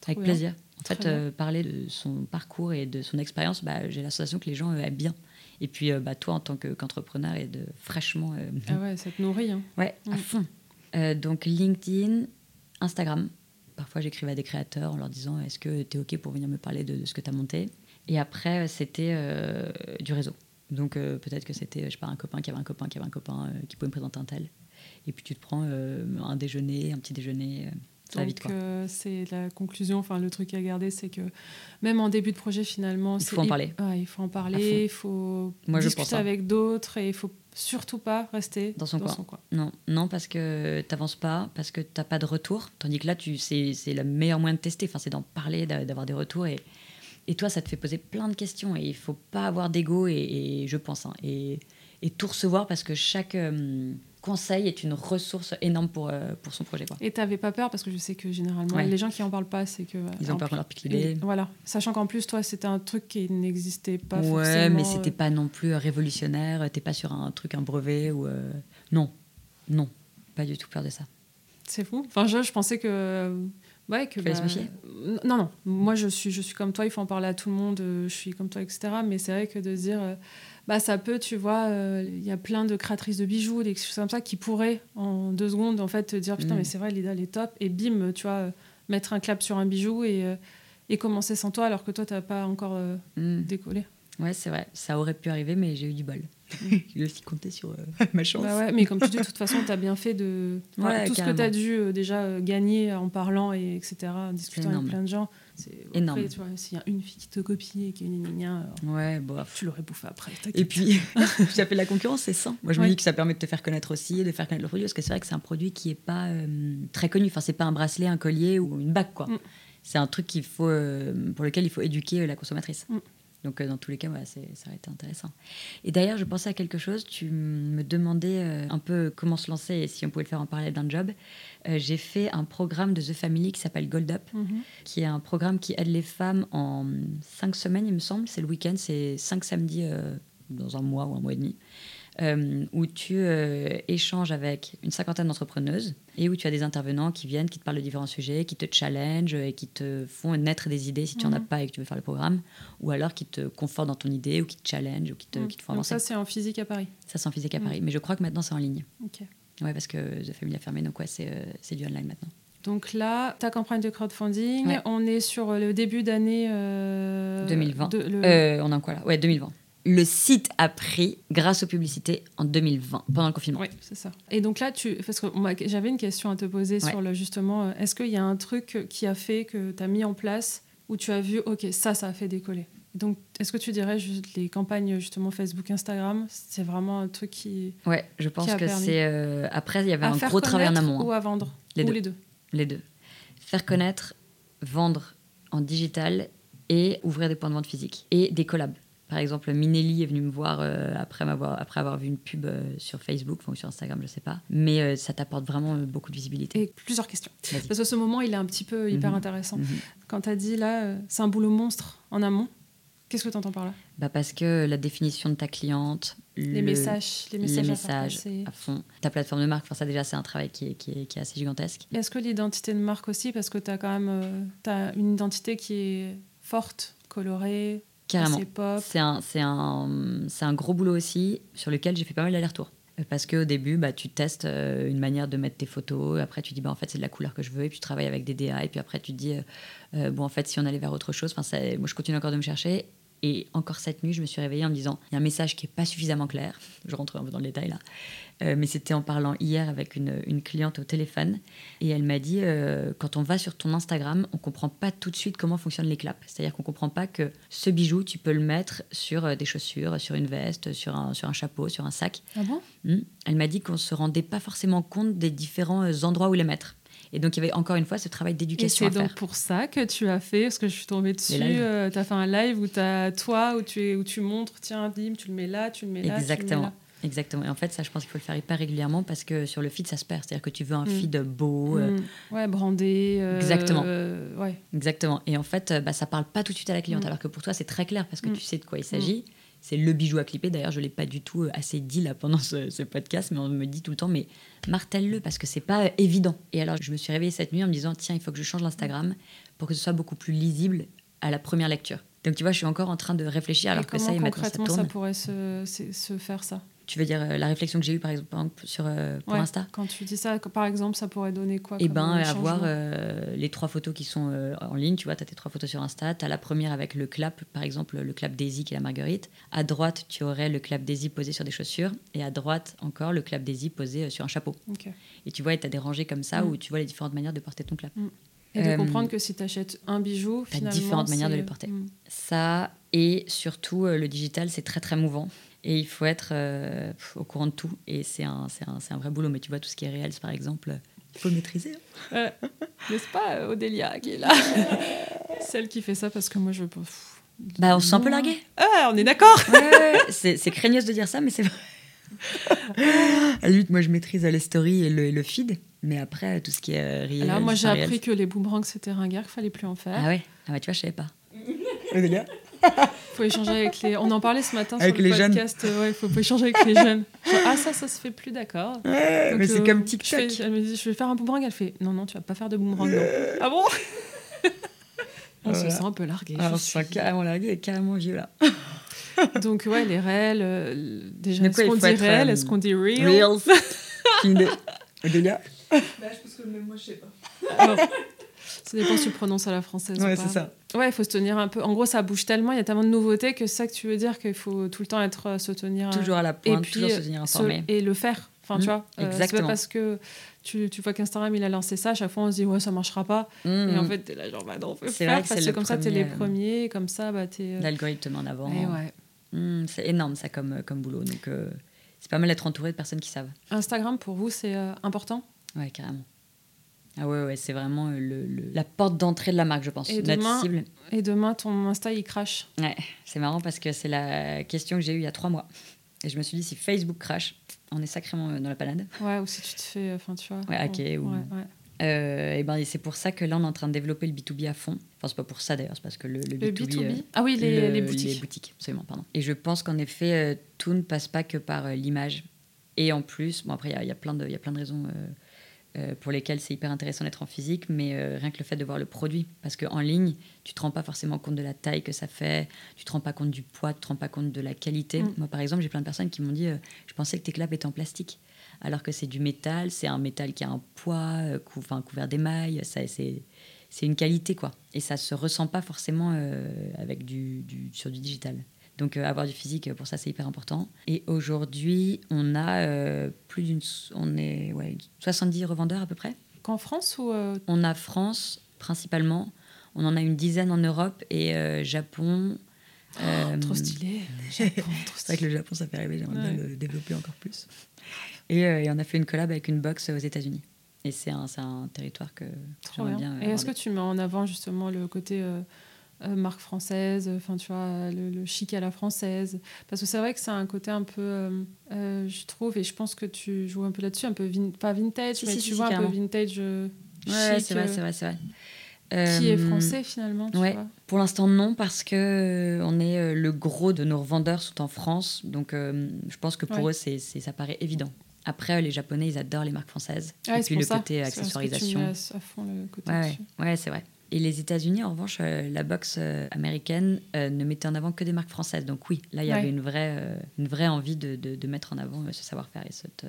C: Trop
B: avec
C: bien.
B: En fait, euh, parler de son parcours et de son expérience, bah, j'ai la sensation que les gens euh, aiment bien. Et puis, euh, bah, toi, en tant que- qu'entrepreneur, et de fraîchement.
C: Ah ouais, ça te nourrit. hein.
B: ouais, à
C: Mm.
B: fond. Donc, LinkedIn, Instagram. Parfois, j'écrivais à des créateurs en leur disant Est-ce que tu es OK pour venir me parler de, de ce que tu as monté? Et après, c'était du réseau. Donc, euh, peut-être que c'était, je sais pas, un copain qui avait un copain qui avait un copain euh, qui pouvait me présenter un tel. Et puis, tu te prends euh, un déjeuner, un petit déjeuner.
C: Donc euh, c'est la conclusion, enfin le truc à garder, c'est que même en début de projet finalement,
B: Il faut en parler.
C: ouais, il faut en parler, il faut
B: Moi, je
C: discuter
B: pense, hein.
C: avec d'autres et il faut surtout pas rester
B: Dans son coin.
C: coin.
B: Non, non, parce que t'avances pas, parce que t'as pas de retour. Tandis que là, tu, c'est, le meilleur moyen de tester. Enfin, c'est d'en parler, d'a- d'avoir des retours. Et, et toi, ça te fait poser plein de questions. Et il faut pas avoir d'ego, et, et je pense. hein, et, et tout recevoir, parce que chaque euh, conseil est une ressource énorme pour, euh, pour son projet. Quoi.
C: Et t'avais pas peur parce que je sais que généralement
B: Ouais.
C: les gens qui en parlent pas, c'est que
B: Ils ont peur qu'on leur pique l'idée.
C: Voilà, sachant qu'en plus toi c'était un truc qui n'existait pas
B: Ouais,
C: forcément.
B: mais c'était
C: euh,
B: pas non plus révolutionnaire. T'es pas sur un truc, un brevet. ou euh, Non, non, pas du tout peur de ça.
C: C'est fou. Enfin, je, je pensais que. Ouais, que.
B: Méfier
C: Non, non. Moi, je suis, je suis comme toi, il faut en parler à tout le monde, euh, je suis comme toi, etc. Mais c'est vrai que de dire. Bah, ça peut, tu vois, euh, il y a plein de créatrices de bijoux, des choses comme ça, qui pourraient, en deux secondes, en fait, te dire Putain,
B: Mm.
C: mais c'est vrai, l'idée, elle est top. Et bim, tu vois, euh, mettre un clap sur un bijou et, euh, et commencer sans toi, alors que toi, t'as pas encore
B: Hmm.
C: décollé.
B: Ouais, c'est vrai. Ça aurait pu arriver, mais j'ai eu du bol. j'ai aussi compté sur euh, ma chance.
C: Bah ouais, mais comme tu dis, de toute façon, tu as bien fait de. enfin,
B: Ouais,
C: tout ce que
B: carrément.
C: tu as dû euh, déjà euh, gagner en parlant, et etc., en discutant avec plein de gens. C'est
B: Énorme.
C: Après, tu vois, s'il y a une fille qui te copie et qui est une gna alors,
B: Ouais, bof.
C: tu l'aurais bouffé après.
B: Et puis, j'appelle la concurrence, c'est ça. Moi, je me
C: Ouais.
B: dis que ça permet de te faire connaître aussi, de faire connaître le produit, parce que c'est vrai que c'est un produit qui est pas euh, très connu. Enfin, c'est pas un bracelet, un collier ou une bague, quoi.
C: Mm.
B: C'est un truc qu'il faut, euh, pour lequel il faut éduquer euh, la consommatrice.
C: Mm.
B: Donc, euh, dans tous les cas, voilà, ça aurait été intéressant. Et d'ailleurs, je pensais à quelque chose. Tu me demandais euh, un peu comment se lancer et si on pouvait le faire en parallèle d'un job. Euh, J'ai fait un programme de The Family qui s'appelle Gold Up
C: Mhm.
B: qui est un programme qui aide les femmes en cinq semaines, il me semble. C'est le week-end, c'est cinq samedis euh, dans un mois ou un mois et demi, où tu euh, échanges avec une cinquantaine d'entrepreneuses et où tu as des intervenants qui viennent, qui te parlent de différents sujets, qui te challengent et qui te font naître des idées si tu n'en as
C: Mhm.
B: pas et que tu veux faire le programme, ou alors qui te confortent dans ton idée ou qui te challenge ou qui te,
C: Mm.
B: qui te font
C: Donc,
B: avancer.
C: ça, c'est en physique à Paris.
B: Ça, c'est en physique à. Paris. Mais je crois que maintenant, c'est en ligne.
C: Ok.
B: Ouais, parce que The Family a fermé, donc ouais, c'est euh, du online maintenant.
C: Donc là, ta campagne de crowdfunding,
B: Ouais.
C: on est sur le début d'année. euh,
B: 2020.
C: de- le-
B: Euh, on a quoi là Ouais, 2020. Le site a pris grâce aux publicités en 2020, pendant le confinement.
C: Oui, c'est ça. Et donc là, tu, parce que moi, j'avais une question à te poser
B: Ouais.
C: sur le justement, euh, est-ce qu'il y a un truc qui a fait que tu as mis en place où tu as vu, ok, ça, ça a fait décoller? Donc, est-ce que tu dirais juste les campagnes justement Facebook, Instagram, c'est vraiment un truc qui
B: Ouais, je pense que c'est. euh, Après, il y avait
C: à
B: un gros travail en amont. hein.
C: ou à vendre?
B: Les
C: ou
B: deux.
C: les deux?
B: Les deux. Faire connaître, vendre en digital et ouvrir des points de vente physiques et des collabs. Par exemple, Minelli est venu me voir euh, après, m'avoir, après avoir vu une pub euh, sur Facebook ou sur Instagram, je sais pas. Mais euh, ça t'apporte vraiment beaucoup de visibilité.
C: Et plusieurs questions.
B: Vas-y.
C: Parce que ce moment, il est un petit peu hyper
B: Mhm.
C: intéressant.
B: Mhm.
C: Quand tu as dit là, c'est un boulot monstre en amont, qu'est-ce que tu entends par là?
B: Bah parce que la définition de ta cliente,
C: Les
B: le-
C: messages, les
B: les
C: messages, à
B: fond, ta plateforme de marque, enfin, ça déjà c'est un travail qui est, qui est, qui est assez gigantesque.
C: Est-ce que l'identité de marque aussi, parce que tu as quand même t'as une identité qui est forte, colorée,
B: Carrément. C'est un, un, un gros boulot aussi sur lequel j'ai fait pas mal d'allers-retours. Euh, Parce qu'au début, bah, tu testes euh, une manière de mettre tes photos, après tu dis, bah, en fait, c'est de la couleur que je veux, et puis tu travailles avec des DA, et puis après tu te dis, euh, bon, en fait, si on allait vers autre chose, ça- moi je continue encore de me chercher. Et encore cette nuit, je me suis réveillée en me disant, il y a un message qui est pas suffisamment clair. Je rentre un peu dans le détail là. Euh, mais c'était en parlant hier avec une, une cliente au téléphone, et elle m'a dit, euh, quand on va sur ton Instagram, on comprend pas tout de suite comment fonctionnent les claps. C'est-à-dire qu'on comprend pas que ce bijou, tu peux le mettre sur euh, des chaussures, sur une veste, sur un, sur un chapeau, sur un sac.
C: Ah bon?
B: Hmm. Elle m'a dit qu'on se rendait pas forcément compte des différents endroits où les mettre. Et donc il y avait encore une fois ce travail d'éducation
C: c'est
B: à
C: donc
B: faire.
C: pour ça que tu as fait, parce que je suis tombée dessus,
B: lives.
C: tu as fait un live où tu as toi, où tu, es, où tu montres, tiens, Dim, tu le mets là, tu le mets là. tu le mets
B: Exactement.
C: là.
B: Exactement. Et en fait, ça, je pense qu'il faut le faire hyper régulièrement parce que sur le feed, ça se perd. C'est-à-dire que tu veux un
C: Mm.
B: feed beau. euh,
C: Mm. Ouais, brandé. euh,
B: Exactement.
C: euh, ouais.
B: Exactement. Et en fait, euh, bah, ça parle pas tout de suite à la cliente.
C: Mm.
B: Alors que pour toi, c'est très clair parce que tu sais de quoi il s'agit. C'est le bijou à clipper. D'ailleurs, je l'ai pas du tout euh, assez dit là pendant ce, ce podcast, mais on me dit tout le temps, mais martèle-le parce que c'est pas euh, évident. Et alors, je me suis réveillée cette nuit en me disant, tiens, il faut que je change l'Instagram pour que ce soit beaucoup plus lisible à la première lecture. Donc, tu vois, je suis encore en train de réfléchir alors
C: Et
B: que ça y est, maintenant ça
C: concrètement ça,
B: tourne.
C: pourrait se, se- se faire ça?
B: Tu veux dire euh, la réflexion que j'ai eue par exemple sur, euh, pour
C: Ouais,
B: Insta
C: Quand tu dis ça, par exemple, ça pourrait donner quoi comme
B: ben avoir euh, les trois photos qui sont en ligne, tu vois, tu as tes trois photos sur Insta, tu as la première avec le clap, par exemple le clap Daisy qui est la marguerite. À droite, tu aurais le clap Daisy posé sur des chaussures et à droite encore le clap Daisy posé sur un chapeau. Et tu vois, tu as des rangées comme ça
C: Mm.
B: où tu vois les différentes manières de porter ton clap.
C: Et de
B: Euh,
C: comprendre que si tu achètes un bijou, finalement.
B: différentes manières de les porter.
C: Mm.
B: Ça et surtout le digital, c'est très très mouvant. Et il faut être euh, au courant de tout. Et c'est un, c'est un, c'est un vrai boulot. Mais tu vois, tout ce qui est réel, par exemple, il faut le maîtriser. hein.
C: Ouais. N'est-ce pas, euh, Odélia qui est là? Celle qui fait ça parce que moi je. pff,
B: Bah, on se sent un peu largué.
C: Ah, on est d'accord
B: Ouais, c'est c'est craigneuse de dire ça, mais c'est vrai. À la limite, moi, je maîtrise les stories et le, et le feed, mais après, tout ce qui est euh, réel.
C: Alors, moi j'ai
B: réel,
C: appris que les boomerangs c'était ringard, qu'il fallait plus en faire.
B: Ah ouais? Ah ouais, tu vois, je savais pas.
C: faut échanger avec les. On en parlait ce matin
B: Avec
C: sur le
B: les jeunes.
C: podcast. euh, Ouais, faut, faut échanger avec les jeunes. Genre, ah, ça, ça se fait plus, d'accord.
B: Ouais,
C: Donc,
B: mais c'est
C: euh,
B: comme
C: je
B: TikTok.
C: fais- elle me dit, je vais faire un boomerang. Elle fait, non, non, tu vas pas faire de boomerang. Non. ah bon On se
B: Voilà.
C: sent un peu largué.
B: Ah,
C: je
B: on se sent
C: suis-
B: carrément largué et carrément vieux là.
C: Donc, ouais, les réels. euh, déjà,
B: Mais
C: est-ce qu'on dit réel
B: euh,
C: Est-ce qu'on dit real?
B: Reels. Kinder. Odélia
C: Bah, je pense que même moi, je sais pas. Bon. Ça dépend si tu le prononces à la française. ou
B: Ouais,
C: pas.
B: c'est ça.
C: Ouais, il faut se tenir un peu. En gros, ça bouge tellement, il y a tellement de nouveautés que c'est ça que tu veux dire qu'il faut tout le temps être euh, se tenir. euh,
B: Toujours à la
C: et
B: pointe,
C: puis
B: toujours se
C: euh,
B: tenir
C: se-
B: informé.
C: et le faire. Enfin, tu vois, euh, c'est
B: exactement.
C: pas parce que tu, tu vois qu'Instagram il a lancé ça, à chaque fois on se dit ouais ça marchera pas. Et en
B: Mmh.
C: fait t'es là genre bah non, faut
B: C'est
C: faire
B: vrai que
C: parce
B: c'est
C: que comme ça t'es les
B: premier, euh,
C: premiers, et comme ça bah t'es. euh,
B: L'algorithme te met en avant.
C: et ouais.
B: Mmh, c'est énorme ça comme, comme boulot. Donc euh, c'est pas mal d'être entouré de personnes qui savent.
C: Instagram pour vous c'est euh, important?
B: Ouais, carrément. Ah ouais, ouais, c'est vraiment euh, le, le- la porte d'entrée de la marque, je pense.
C: Et demain-
B: cible.
C: Et demain ton Insta il crache.
B: Ouais, c'est marrant parce que c'est la question que j'ai eue il y a trois mois. Et je me suis dit, si Facebook crash, on est sacrément euh, dans la panade.
C: Ouais, ou si tu te fais, enfin tu vois.
B: Ouais, hacker ou-
C: Ouais, ouais.
B: Euh, et ben, c'est pour ça que là, on est en train de développer le B2B à fond. Enfin, c'est pas pour ça d'ailleurs, c'est parce que le, le
C: Le
B: B2B.
C: B2B.
B: euh,
C: ah oui, les,
B: le-
C: les boutiques.
B: Les boutiques, absolument, pardon. Et je pense qu'en effet, euh, tout ne passe pas que par l'image. Et en plus, bon, après, il y a- il y, a plein de- il y a plein de raisons euh, pour lesquelles c'est hyper intéressant d'être en physique, mais euh, rien que le fait de voir le produit. Parce qu'en ligne, tu te rends pas forcément compte de la taille que ça fait, tu te rends pas compte du poids, tu te rends pas compte de la qualité.
C: Mm.
B: Moi, par exemple, j'ai plein de personnes qui m'ont dit euh, Je pensais que tes claps étaient en plastique. Alors que c'est du métal, c'est un métal qui a un poids, cou- couvert d'émail, c'est une qualité quoi. Et ça se ressent pas forcément avec du, du- sur du digital. Donc euh, avoir du physique pour ça c'est hyper important. Et aujourd'hui on a euh, plus d'une, on est ouais, 70 revendeurs à peu près.
C: Qu'en France ou euh,
B: On a France principalement, on en a une dizaine en Europe et euh, Japon. euh,
C: trop stylé. Japon, trop
B: vrai que
C: stylé.
B: le Japon ça fait rêver, j'aimerais
C: Ouais.
B: bien le développer encore plus. Et, euh, et on a fait une collab avec une box aux États-Unis. Et c'est un, un territoire que j'aimerais
C: bien. Et est-ce que tu mets en avant justement le côté euh, marque française, enfin tu vois, le, le chic à la française Parce que c'est vrai que c'est un côté un peu, euh, euh, je trouve, et je pense que tu joues un peu là-dessus, un peu, vin- pas vintage,
B: Si,
C: mais
B: si,
C: tu
B: si,
C: vois un peu vintage euh,
B: Ouais, c'est vrai,
C: euh,
B: c'est vrai, c'est vrai.
C: qui est
B: Euh,
C: français finalement, tu
B: ouais.
C: vois.
B: Pour l'instant, non, parce que euh, on est euh, le gros de nos revendeurs sont en France, donc euh, je pense que pour
C: Ouais.
B: eux, c'est, ça paraît évident. Après, euh, les Japonais, ils adorent les marques françaises.
C: Ouais,
B: et puis le
C: ça.
B: côté accessoirisation.
C: à, fond le côté
B: ouais, c'est vrai. Et les États-Unis, en revanche, euh, la boxe euh, américaine euh, ne mettait en avant que des marques françaises. Donc oui, là, il y
C: Ouais.
B: avait une vraie, une vraie envie de, de- de mettre en avant ce savoir-faire et cette,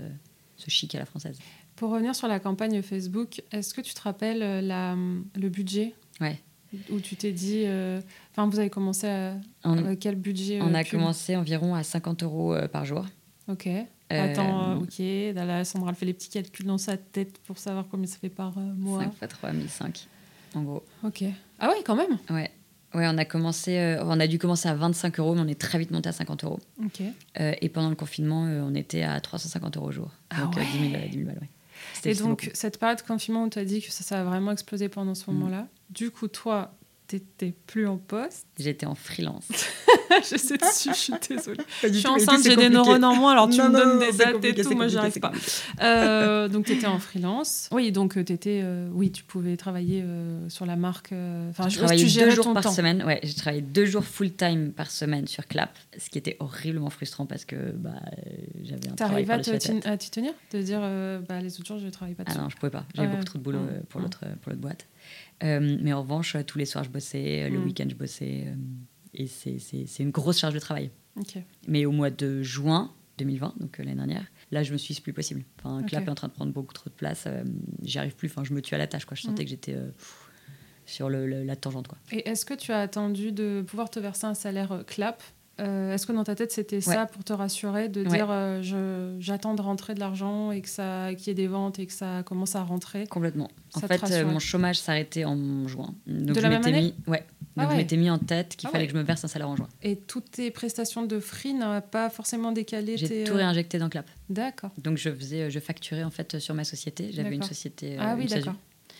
B: ce chic à la française.
C: Pour revenir sur la campagne Facebook, est-ce que tu te rappelles la, le budget?
B: Ouais.
C: Où tu t'es dit. Enfin, vous avez commencé à.
B: On,
C: quel budget
B: on a commencé environ à 50 euros par jour.
C: Ok. Attends, euh, ok. Là, Sandra elle fait les petits calculs dans sa tête pour savoir combien ça fait par mois.
B: 5 fois 3, 1005, en gros.
C: Ok. Ah ouais, quand même.
B: Ouais. Ouais, on a commencé, euh, on a dû commencer à 25 euros, mais on est très vite monté à 50 euros.
C: Ok.
B: Euh, et pendant le confinement, euh, on était à 350 euros au jour.
C: Ah
B: Donc
C: ouais.
B: 10 000, euh, 10 000 balles, ouais.
C: Et donc,
B: beaucoup.
C: cette période de confinement où tu as dit que ça, ça a vraiment explosé pendant ce
B: Mm.
C: moment-là, du coup, toi, t'étais plus en poste.
B: j'étais en freelance.
C: je sais dessus, je suis désolée.
B: Je
C: Je suis enceinte, j'ai des neurones en moins, alors tu me donnes des dates et tout, moi, j'y arrive pas. Euh, donc, tu étais en freelance. Oui, donc, tu étais. euh, oui, tu pouvais travailler euh, sur la marque. euh, Enfin,
B: je
C: je
B: travaillais deux jours par
C: temps.
B: semaine. Ouais, j'ai travaillé deux jours full time par semaine sur Clap, ce qui était horriblement frustrant parce que bah, euh, j'avais un travail
C: T'arrives à, te à t'y tenir? De dire, euh, bah, les autres jours, je travaille pas
B: Ah
C: dessus.
B: non, je pouvais pas. J'avais
C: Ouais.
B: beaucoup trop de boulot euh, pour l'autre pour l'autre boîte. Euh, mais en revanche, euh, tous les soirs, je bossais. euh, Le
C: Mm.
B: week-end, je bossais. et c'est- une grosse charge de travail. Mais au mois de juin 2020, donc l'année dernière, là, je me suis dit, plus possible. Enfin. Clap est en train de prendre beaucoup trop de place. J'y arrive plus. Enfin, je me tue à la tâche. Quoi. Je sentais
C: Mm.
B: que j'étais sur le- le- la tangente. Quoi.
C: Et est-ce que tu as attendu de pouvoir te verser un salaire clap Euh, Est-ce que dans ta tête c'était ça pour te rassurer, de
B: Ouais.
C: dire euh, j'attends de rentrer de l'argent et que ça qu'il y ait des ventes et que ça commence à rentrer?
B: Complètement. En
C: Ça
B: fait, euh, mon chômage s'arrêtait en juin. Donc
C: De
B: je
C: la même
B: m'étais
C: année?
B: mis, ouais.
C: Ah
B: Donc je m'étais mis en tête qu'il
C: Ah
B: fallait que je me verse un salaire en juin.
C: Et toutes tes prestations de free n'ont pas forcément décalé
B: J'ai
C: tes,
B: tout réinjecté dans Clap.
C: D'accord.
B: Donc je faisais, je facturais en fait sur ma société. J'avais une société.
C: ah oui, d'accord.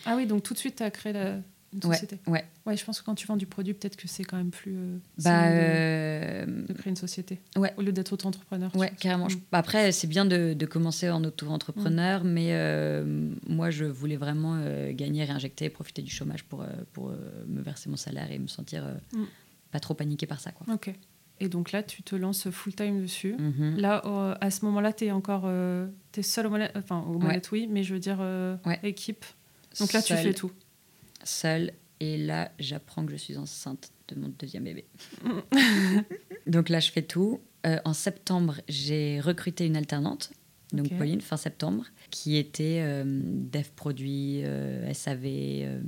C: Ah oui, donc tout de suite tu as créé la, une société.
B: ouais.
C: Ouais, je pense que quand tu vends du produit, peut-être que c'est quand même plus euh,
B: Bah,
C: de-
B: euh,
C: de, créer une société.
B: ouais.
C: Au lieu d'être auto-entrepreneur.
B: Ouais, carrément. Je-
C: Mm.
B: Après, c'est bien de, de commencer en auto-entrepreneur, mais euh, moi, je voulais vraiment euh, gagner, réinjecter, profiter du chômage pour, pour me verser mon salaire et me sentir
C: Mm.
B: pas trop paniqué par ça. Quoi.
C: Ok. Et donc là, tu te lances full-time dessus.
B: Mhm.
C: Là, euh, à ce moment-là, tu es encore euh, t'es seul au molette, enfin au
B: Ouais.
C: molette, oui, mais je veux dire euh,
B: Ouais.
C: équipe. Donc là, tu fais tout.
B: Seule. Et là, j'apprends que je suis enceinte de mon deuxième bébé. donc là, je fais tout. Euh, en septembre, j'ai recruté une alternante, donc. Pauline, fin septembre, qui était euh, dev produit, euh, SAV,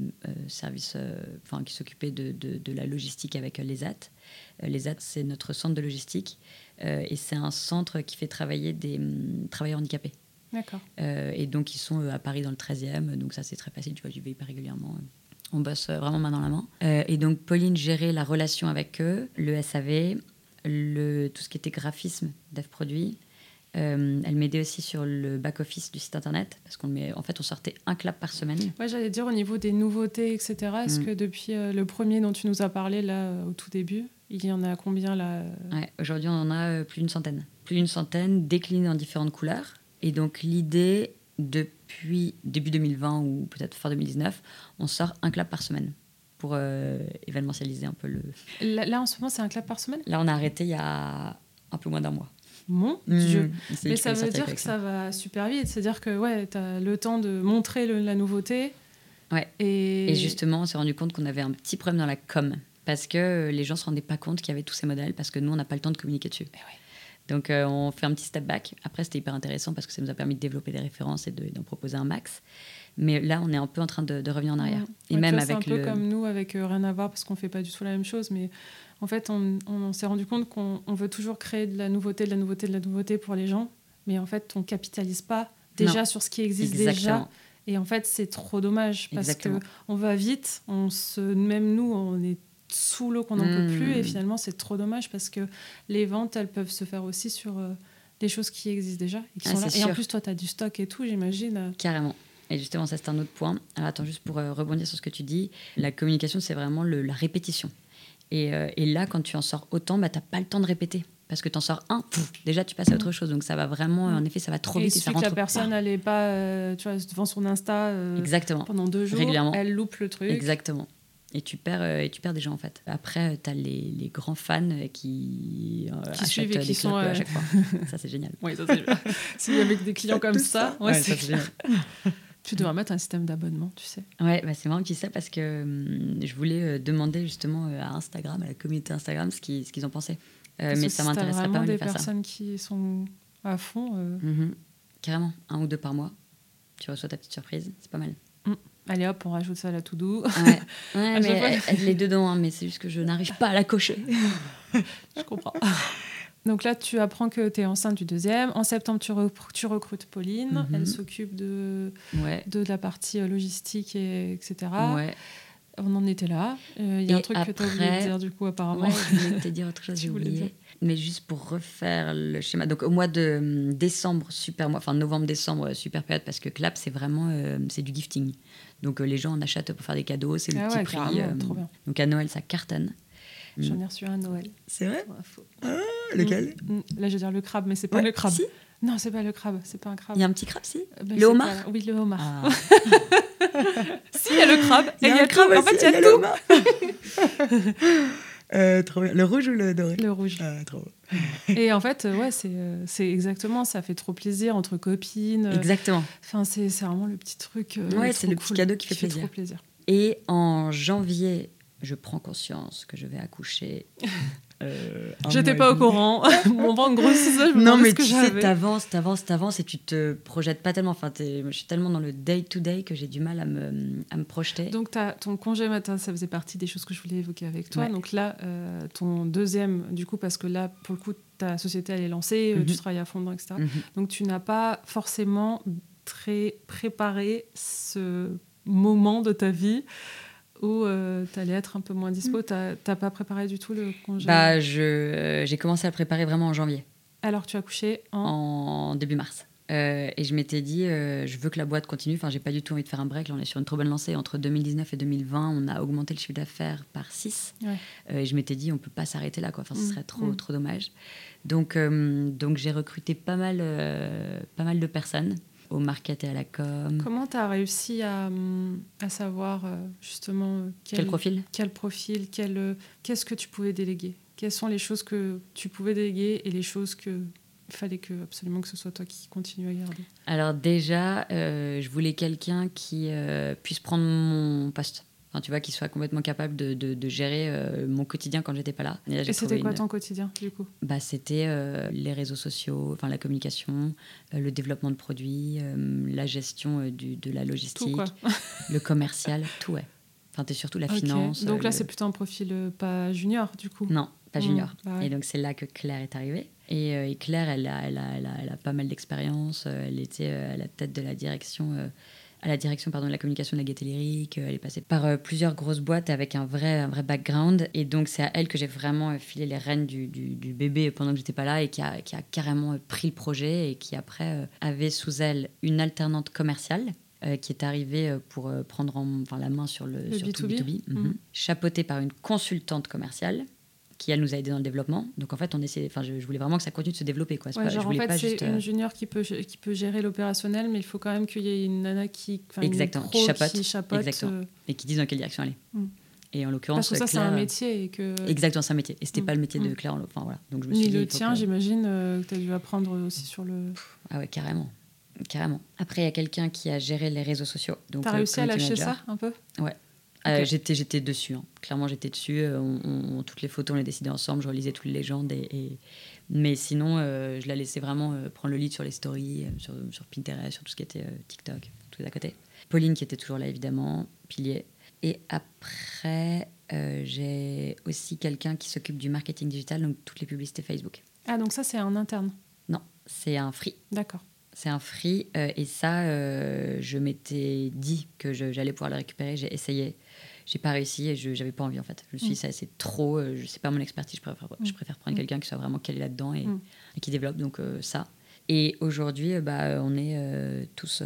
B: service, enfin, qui s'occupait de, de- de la logistique avec euh, l'ESAT. Euh, L'ESAT, c'est notre centre de logistique et c'est un centre qui fait travailler des hum, travailleurs handicapés.
C: D'accord.
B: Euh, et donc, ils sont euh, à Paris dans le 13e. Donc, ça, c'est très facile. Tu vois, j'y vais hyper régulièrement. On bosse euh, vraiment main dans la main. Euh, et donc, Pauline gérait la relation avec eux, le SAV, le, tout ce qui était graphisme, dev produit. Euh, elle m'aidait aussi sur le back-office du site internet. Parce qu'en en fait, on sortait un clap par semaine.
C: Ouais, j'allais dire au niveau des nouveautés, etc. Est-ce
B: Mm.
C: que depuis euh, le premier dont tu nous as parlé là au tout début, il y en a combien là?
B: Ouais, Aujourd'hui, on en a plus d'une centaine. Plus d'une centaine déclinées en différentes couleurs. Et donc, l'idée, depuis début 2020 ou peut-être fin 2019, on sort un clap par semaine pour euh, événementialiser un peu le.
C: là, là, en ce moment, c'est un clap par semaine?
B: Là, on a arrêté il y a un peu moins d'un mois.
C: Mon Dieu.
B: On s'est dit
C: Mais ça veut dire que ça va super vite. C'est-à-dire que ouais, tu as le temps de montrer le- la nouveauté.
B: Ouais.
C: Et,
B: Et justement, on s'est rendu compte qu'on avait un petit problème dans la com. Parce que les gens se rendaient pas compte qu'il y avait tous ces modèles, parce que nous, on n'a pas le temps de communiquer dessus. Donc, euh, on fait un petit step back. Après, c'était hyper intéressant parce que ça nous a permis de développer des références et de- d'en proposer un max. Mais là, on est un peu en train de, de revenir en arrière.
C: Ouais.
B: Et
C: Ouais,
B: même
C: vois,
B: avec
C: C'est un peu
B: le.
C: comme nous, avec euh, Rien à voir, parce qu'on fait pas du tout la même chose. Mais en fait, on, on s'est rendu compte qu'on on veut toujours créer de la nouveauté, de la nouveauté, de la nouveauté pour les gens. Mais en fait, on capitalise pas déjà
B: Non.
C: sur ce qui existe déjà. Et en fait, c'est trop dommage parce
B: Exactement.
C: que on va vite, on se, même nous, on est sous l'eau qu'on n'en peut
B: Mm.
C: plus. Et finalement, c'est trop dommage parce que les ventes, elles peuvent se faire aussi sur euh, des choses qui existent déjà et qui
B: Ah,
C: sont là. Et en plus, toi, tu as du stock et tout, j'imagine.
B: Carrément. Et justement, ça, c'est un autre point. Alors, attends, juste pour euh, rebondir sur ce que tu dis, la communication, c'est vraiment le- la répétition. Et, euh, et là, quand tu en sors autant, bah, tu n'as pas le temps de répéter. Parce que tu en sors un, déjà, tu passes à autre chose. Donc, ça va vraiment, en effet, ça va trop
C: Et il
B: vite et ça
C: que la personne n'allait pas euh, tu vois, devant son Insta
B: Exactement.
C: pendant deux jours,
B: Régulièrement.
C: elle loupe le truc.
B: Exactement. Et tu perds, euh, et tu perds des gens en fait. Après, tu as les, les grands fans euh, qui, euh, achètent
C: suivent et
B: des
C: qui sont,
B: euh,
C: euh,
B: à chaque fois. ça, c'est génial.
C: Oui, ça c'est. Si avec des clients comme
B: Tout
C: ça, ouais,
B: Ouais,
C: c'est
B: ça.
C: Tu devrais mettre un système d'abonnement, tu sais.
B: Ouais, bah, c'est marrant que tu dis ça parce que hum, je voulais euh, demander justement euh, à Instagram, à la communauté Instagram, ce qu'ils qu'ils en pensaient. Euh, mais ça m'intéresserait pas mal de
C: des
B: faire ça.
C: personnes qui sont à fond. euh,
B: Mhm. Carrément, un ou deux par mois. Tu reçois ta petite surprise, c'est pas mal.
C: Allez hop, on rajoute ça à la.
B: Ouais, ouais mais
C: fois.
B: elle, elle est dedans, hein, mais c'est juste que je n'arrive pas à la cocher.
C: Je comprends. Donc là, tu apprends que tu es enceinte du deuxième. En septembre, tu, re- tu recrutes Pauline.
B: Mhm.
C: Elle s'occupe de,
B: Ouais,
C: de la partie euh, logistique, et, etc.
B: ouais.
C: On en était là. Euh, Il y a un truc que tu as oublié de dire, du coup, apparemment.
B: Ouais, je voulais te dire autre chose, j'ai oublié. Mais juste pour refaire le schéma. Donc au mois de hum, décembre, super mois, enfin novembre-décembre, euh, super période, parce que Clap, c'est vraiment euh, c'est du gifting. Donc euh, les gens en achètent pour faire des cadeaux, c'est le
C: Ah
B: petit
C: ouais,
B: prix. euh,
C: trop bien.
B: donc à Noël, ça cartonne.
C: J'en ai reçu un à Noël.
B: C'est vrai
C: info.
B: Lequel
C: mm. Là, je veux dire le crabe, mais c'est pas
B: Ouais,
C: le crabe.
B: si.
C: Non, c'est pas le crabe. C'est pas un crabe.
B: Il y a un petit crabe, si
C: ben,
B: Le homard
C: pas- Oui, le homard.
B: Ah.
C: Si, il y a le crabe. et il y a, tout.
B: crabe
C: En fait, il y a
B: le
C: tout.
B: Euh, trop bien. Le rouge ou le doré
C: Le rouge.
B: Ah, trop.
C: Et en fait, euh, ouais, c'est euh, c'est exactement, ça fait trop plaisir entre copines.
B: Exactement.
C: Enfin, c'est c'est vraiment le petit truc. euh,
B: Ouais, c'est le petit cadeau qui fait plaisir.
C: trop plaisir.
B: Et en janvier, je prends conscience que je vais accoucher. Euh,
C: J'étais pas au courant. Mon ventre grossissait, je me
B: Non, mais
C: ce que
B: tu sais, t'avances, t'avances, t'avances et tu te projettes pas tellement. Enfin, je suis tellement dans le day-to-day que j'ai du mal à me, à me projeter.
C: Donc, as, ton congé matin, ça faisait partie des choses que je voulais évoquer avec toi.
B: Ouais.
C: Donc là, euh, ton deuxième, du coup, parce que là, pour le coup, ta société, elle est lancée, euh,
B: Mhm.
C: tu travailles à fond dedans, etc.
B: Mhm.
C: Donc, tu n'as pas forcément très préparé ce moment de ta vie où tu allais être un peu moins dispo. T'as t'as pas préparé du tout le congé?
B: Mm. Bah, je, euh, j'ai commencé à préparer vraiment en janvier,
C: Alors, tu as couché en...
B: en début mars. Euh, et je m'étais dit, euh, je veux que la boîte continue. Enfin, j'ai pas du tout envie de faire un break. Là, on est sur une trop bonne lancée. Entre 2019 et 2020, on a augmenté le chiffre d'affaires par 6.
C: Ouais.
B: Euh, et je m'étais dit, on peut pas s'arrêter là. Quoi. Enfin, ce
C: Mm,
B: serait trop,
C: mm.
B: trop dommage. Donc, euh, donc j'ai recruté pas mal, euh, pas mal de personnes au market et à la com.
C: Comment tu as réussi à, à savoir euh, justement euh,
B: Quel profil?
C: quel profil, quel, euh, qu'est-ce que tu pouvais déléguer? Quelles sont les choses que tu pouvais déléguer et les choses que il fallait que absolument que ce soit toi qui continue à garder?
B: Alors déjà, euh, je voulais quelqu'un qui euh, puisse prendre mon poste. Enfin, tu vois, qui soit complètement capable de, de- de gérer euh, mon quotidien quand j'étais pas là.
C: Et c'était quoi
B: une-
C: ton quotidien du coup?
B: Bah, C'était euh, les réseaux sociaux, enfin la communication, euh, le développement de produits, la gestion du, de la logistique, le commercial, tout ouais. Enfin, t'es surtout la finance.
C: Donc là,
B: le-
C: c'est plutôt un profil pas junior du coup?
B: Non, pas
C: Mm,
B: junior.
C: bah ouais.
B: Et donc c'est là que Claire est arrivée. Et, et Claire, elle a, elle, a, elle, a, elle a pas mal d'expérience. Elle était à la tête de la direction, à la direction pardon, de la communication de la Gaieté Lyrique. Euh, Elle est passée par euh, plusieurs grosses boîtes avec un vrai, un vrai background. Et donc c'est à elle que j'ai vraiment euh, filé les rênes du, du, du bébé pendant que j'étais pas là et qui a, qui a carrément pris le projet et qui après avait sous elle une alternante commerciale. euh, qui est arrivée pour euh, prendre en, enfin, la main sur le,
C: Le
B: sur tout
C: B2B.
B: B2B, mhm.
C: Mhm.
B: chapeautée par une consultante commerciale qui elle nous a aidé dans le développement. Donc en fait, on essaie, enfin, je, je voulais vraiment que ça continue de se développer, quoi.
C: Ouais,
B: pas- je
C: genre en
B: voulais
C: fait,
B: pas
C: c'est une
B: euh,
C: junior qui peut, qui peut gérer l'opérationnel, mais il faut quand même qu'il y ait une nana qui, une
B: Exactement,
C: pro
B: qui chapeaute, Exactement.
C: euh,
B: et qui disent dans quelle direction aller.
C: Mm.
B: Et en l'occurrence,
C: parce que ça, c'est un métier et que
B: Exactement, c'est un métier. Et c'était
C: Mm.
B: pas le métier de
C: Mm.
B: Claire. en Enfin voilà. Donc je me suis
C: ni le tien,
B: que-
C: j'imagine, euh, que tu as dû apprendre aussi sur le.
B: Ah ouais, carrément, carrément. Après, il y a quelqu'un qui a géré les réseaux sociaux.
C: T'as
B: le
C: réussi à lâcher
B: manager.
C: ça un peu?
B: Euh, j'étais, j'étais dessus. hein. Clairement, j'étais dessus. Euh, on- on- toutes les photos, on les décidait ensemble. Je relisais toutes les légendes. Et, et- Mais sinon, euh, je la laissais vraiment euh, prendre le lead sur les stories, sur, sur Pinterest, sur tout ce qui était TikTok, tout à côté. Pauline qui était toujours là, évidemment. Pilier. Et après, j'ai aussi quelqu'un qui s'occupe du marketing digital, donc toutes les publicités Facebook.
C: Ah, donc ça, c'est un interne?
B: Non, c'est un free.
C: D'accord.
B: C'est un free. euh, et ça, euh, je m'étais dit que j'allais pouvoir le récupérer. J'ai essayé. J'ai pas réussi et je j'avais pas envie en fait. Je me suis dit,
C: Mm.
B: ça c'est trop. euh, je sais pas mon expertise. Je préfère, je
C: Mm.
B: préfère prendre quelqu'un qui soit vraiment calé là-dedans et,
C: Mm.
B: et qui développe. Donc euh, ça. Et aujourd'hui, euh, bah, on est euh, tous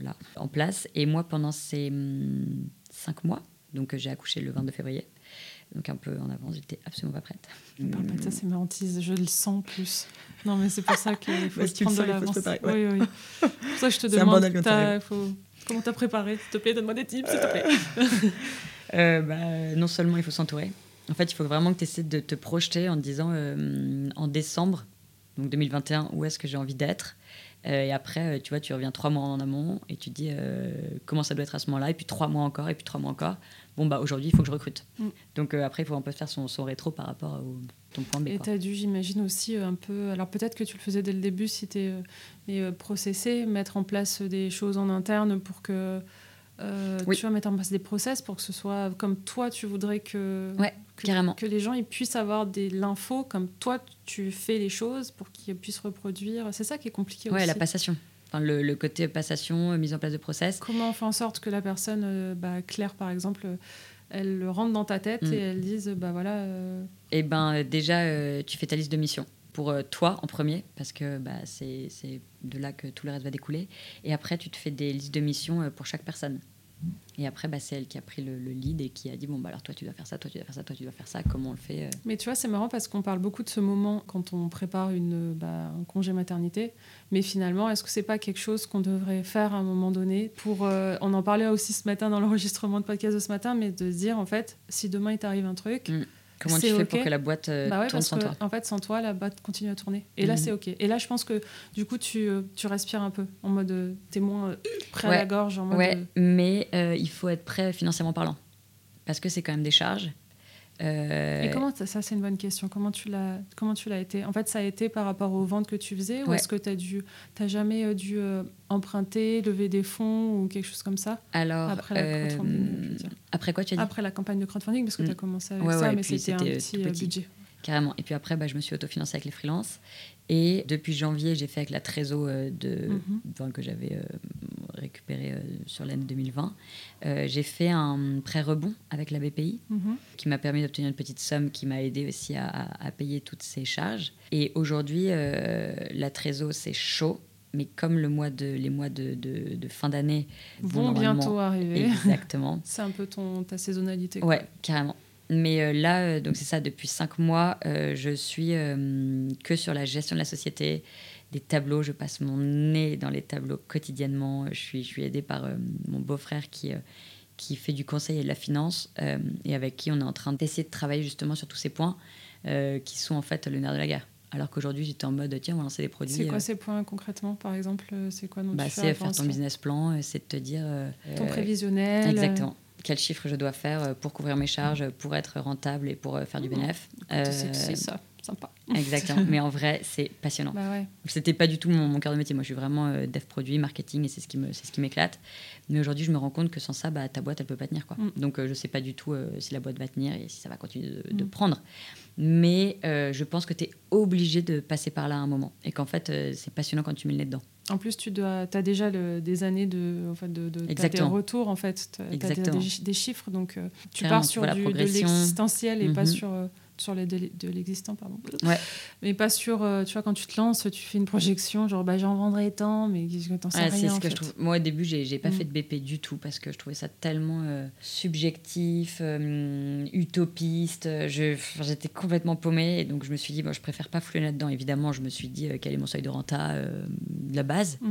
B: là, en place. Et moi, pendant ces hum, cinq mois, donc j'ai accouché le 22 février, donc un peu en avance, j'étais absolument pas prête.
C: Je parle pas de ça, c'est marrant, Tise, je le sens plus. Non, mais c'est pour ça qu'il faut se prendre de l'avance. Oui, oui. C'est pour ça que je te
B: C'est
C: demande
B: arrive.
C: faut- comment t'as préparé. S'il te plaît, donne-moi des tips, s'il te plaît.
B: Euh, bah, non seulement il faut s'entourer, en fait, il faut vraiment que tu essaies de te projeter en te disant euh, en décembre, donc 2021, où est-ce que j'ai envie d'être? Euh, Et après, tu vois, tu reviens trois mois en amont et tu te dis comment ça doit être à ce moment-là, et puis trois mois encore, et puis trois mois encore. Bon, bah aujourd'hui, il faut que je recrute.
C: Mm.
B: Donc après, il faut un peu faire son, son rétro par rapport au ton point B.
C: Et tu as dû, j'imagine aussi, un peu. Alors peut-être que tu le faisais dès le début si tu es processé, mettre en place des choses en interne pour que. Euh,
B: Oui.
C: Tu vas mettre en place des process pour que ce soit comme toi tu voudrais que,
B: Ouais,
C: que,
B: carrément.
C: que les gens ils puissent avoir de l'info comme toi tu fais les choses pour qu'ils puissent reproduire. C'est ça qui est compliqué
B: Ouais,
C: aussi.
B: la passation. Enfin, le, le côté passation, euh, mise en place de process.
C: Comment on fait en sorte que la personne, euh, bah, Claire par exemple, elle rentre dans ta tête
B: Mm.
C: et elle dise bah voilà. euh,
B: Eh ben, déjà, euh, tu fais ta liste de missions pour toi en premier, parce que bah, c'est de là que tout le reste va découler. Et après, tu te fais des listes de missions pour chaque personne. Et après, bah, c'est elle qui a pris le, le lead et qui a dit bon, bah, alors toi, tu dois faire ça, toi, tu dois faire ça, toi, tu dois faire ça, comment on le fait euh.
C: Mais tu vois, c'est marrant parce qu'on parle beaucoup de ce moment quand on prépare une, bah, un congé maternité. Mais finalement, est-ce que c'est pas quelque chose qu'on devrait faire à un moment donné pour, euh, On en parlait aussi ce matin dans l'enregistrement de podcast de ce matin, mais de se dire en fait, si demain il t'arrive un truc,
B: Mm. Comment tu fais pour que la boîte euh,
C: bah ouais,
B: tourne
C: parce
B: sans
C: que
B: toi
C: en fait, sans toi, la boîte continue à tourner. Et là,
B: Mhm.
C: c'est ok. Et là, je pense que du coup, tu, euh, tu respires un peu en mode euh, t'es moins euh, près à la gorge, en mode.
B: Ouais,
C: euh,
B: mais euh, il faut être prêt financièrement parlant. Parce que c'est quand même des charges. Euh,
C: Et comment ça, c'est une bonne question. Comment tu l'as comment tu l'as été? En fait, ça a été par rapport aux ventes que tu faisais ou
B: Ouais.
C: est-ce que tu as dû t'as jamais euh, dû euh, emprunter, lever des fonds ou quelque chose comme ça?
B: Alors,
C: après la
B: euh, après quoi tu as dit?
C: Après la campagne de crowdfunding parce que
B: Mm.
C: tu as commencé avec
B: Ouais,
C: ça
B: ouais,
C: mais c'était un
B: euh,
C: petit, budget.
B: Carrément. Et puis après, bah, je me suis autofinancée avec les freelances. Et depuis janvier, j'ai fait avec la Trésor de, enfin, que j'avais récupéré euh, sur l'année 2020. Euh, j'ai fait un prêt rebond avec la BPI
C: Mhm.
B: qui m'a permis d'obtenir une petite somme qui m'a aidé aussi à, à- à payer toutes ces charges. Et aujourd'hui, euh, la Trésor, c'est chaud. Mais comme le mois de, les mois de, de- de fin d'année
C: Vont bientôt arriver.
B: Exactement.
C: C'est un peu ton ta saisonnalité. quoi.
B: Ouais, carrément. Mais euh, là, euh, donc c'est ça, depuis cinq mois, euh, je suis que sur la gestion de la société, des tableaux. Je passe mon nez dans les tableaux quotidiennement. Je suis, je suis aidée par euh, mon beau-frère qui, euh, qui fait du conseil et de la finance euh, et avec qui on est en train d'essayer de travailler justement sur tous ces points qui sont en fait le nerf de la guerre. Alors qu'aujourd'hui, j'étais en mode, tiens, on va lancer des produits.
C: C'est quoi ces points concrètement par exemple C'est quoi
B: bah, c'est faire ton business plan, c'est de te dire.
C: Ton prévisionnel.
B: Exactement. Quel chiffre je dois faire pour couvrir mes charges, pour être rentable et pour faire du bénéf.
C: c'est-
B: Euh,
C: C'est ça, sympa.
B: Exactement. Mais en vrai, c'est passionnant.
C: Bah ouais.
B: C'était pas du tout mon, mon cœur de métier. Moi, je suis vraiment euh, dev produit, marketing, et c'est ce qui me, c'est ce qui m'éclate. Mais aujourd'hui, je me rends compte que sans ça, bah, ta boîte, elle peut pas tenir, quoi.
C: Mm.
B: Donc, euh, je sais pas du tout euh, si la boîte va tenir et si ça va continuer de, de
C: Mm.
B: prendre. Mais euh, je pense que tu es obligé de passer par là à un moment, et qu'en fait, c'est passionnant quand tu mets le nez dedans.
C: En plus, tu dois, as déjà le- des années de, en fait, de, de t'as des
B: Exactement.
C: retours en fait, déjà
B: Exactement.
C: des, des chiffres, donc tu
B: Carrément,
C: pars
B: tu
C: sur du, de l'existentiel et pas
B: Mhm.
C: sur sur les de, de l'existant, pardon.
B: Ouais.
C: Mais pas sur, euh, tu vois, quand tu te lances, tu fais une projection, genre bah j'en vendrai tant, mais t'en sais
B: Ouais,
C: rien.
B: c'est ce
C: en
B: que je
C: fait.
B: trouve. Moi, au début, j'ai j'ai pas
C: Mm.
B: fait de BP du tout parce que je trouvais ça tellement euh, subjectif, euh, utopiste. Je- J'étais complètement paumée et donc je me suis dit, bon, je préfère pas fouler là-dedans. Évidemment, je me suis dit quel est mon seuil de renta de la base.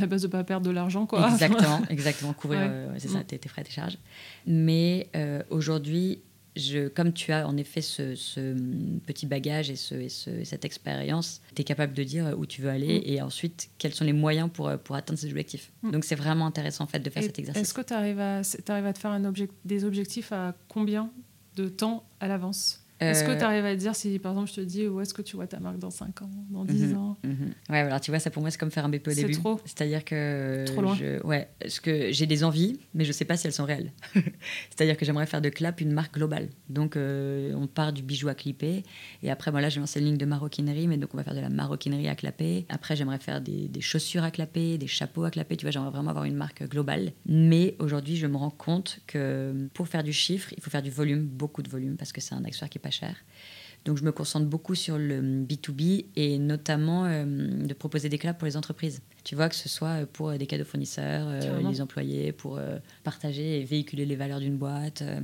C: La base de pas perdre de l'argent, quoi.
B: Exactement, exactement. Couvrir,
C: Ouais.
B: euh, c'est ça,
C: Mm.
B: tes, tes frais, tes charges. Mais euh, aujourd'hui, je, comme tu as en effet ce, ce petit bagage et, ce, et ce- et cette expérience, tu es capable de dire où tu veux aller
C: Mm.
B: et ensuite quels sont les moyens pour, euh, pour atteindre ces objectifs.
C: Mm.
B: Donc c'est vraiment intéressant en fait de faire
C: Et
B: cet exercice.
C: Est-ce que tu arrives à, te faire un object, des objectifs à combien de temps à l'avance? Est-ce que
B: Euh,
C: tu arrives à te dire si, par exemple, je te dis où est-ce que tu vois ta marque dans 5 ans, dans 10
B: Mhm.
C: ans
B: Mhm. Ouais, alors tu vois, ça pour moi, c'est comme faire un BP au
C: C'est
B: début.
C: trop.
B: C'est-à-dire que.
C: Trop loin.
B: Je, ouais, parce que j'ai des envies, mais je sais pas si elles sont réelles. C'est-à-dire que j'aimerais faire de Clap une marque globale. Donc, euh, on part du bijou à clipper. Et après, moi, là, j'ai lancé une ligne de maroquinerie, mais donc on va faire de la maroquinerie à clapper. Après, j'aimerais faire des, des chaussures à clapper, des chapeaux à clapper. Tu vois, j'aimerais vraiment avoir une marque globale. Mais aujourd'hui, je me rends compte que pour faire du chiffre, il faut faire du volume, beaucoup de volume, parce que c'est un accessoire qui est pas cher. Donc je me concentre beaucoup sur le B2B et notamment euh, de proposer des clubs pour les entreprises. Tu vois, que ce soit pour des cadeaux fournisseurs, euh, les employés, pour euh, partager et véhiculer les valeurs d'une boîte. euh,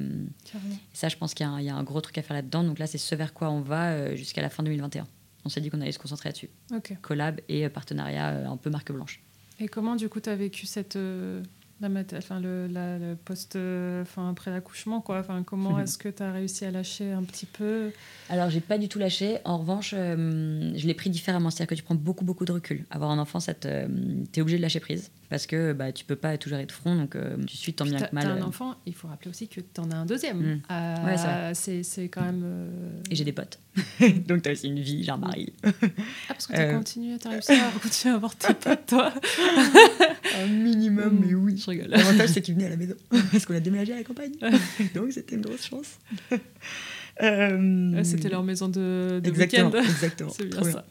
B: et ça, je pense qu'il y, a un- il y a un gros truc à faire là-dedans. Donc là, c'est ce vers quoi on va euh, jusqu'à la fin 2021. On s'est dit qu'on allait se concentrer là-dessus.
C: Ok.
B: Collab et euh, partenariat euh, un peu marque blanche.
C: Et comment, du coup, tu as vécu cette. Euh, la mater- enfin, le, la- le post. euh, Enfin, après l'accouchement, quoi. Enfin, comment
B: Mhm.
C: est-ce que tu as réussi à lâcher un petit peu?
B: Alors, j'ai pas du tout lâché. En revanche, euh, je l'ai pris différemment. C'est-à-dire que tu prends beaucoup, beaucoup de recul. Avoir un enfant, ça te, t'es obligé de lâcher prise. Parce que bah, tu peux pas tout gérer de front. Donc, euh, tu suis tant bien
C: t'as-
B: que mal.
C: T'as un
B: euh,
C: enfant, il faut rappeler aussi que tu en as un deuxième.
B: Mm.
C: Euh,
B: Ouais, c'est
C: quand même. euh,
B: Et j'ai des potes. donc, t'as aussi une vie, j'ai un mari.
C: Ah, parce que tu as
B: Euh.
C: continué, tu as réussi à continuer à avoir tes potes, toi.
B: Un minimum,
C: mais
B: oui.
C: Je rigole.
B: L'avantage, c'est qu'il venait à la maison. Parce qu'on a déménagé à la campagne. donc, c'était une grosse chance.
C: C'était leur maison de, de
B: Exactement,
C: week-end.
B: exactement.
C: C'est bien
B: Trop
C: ça.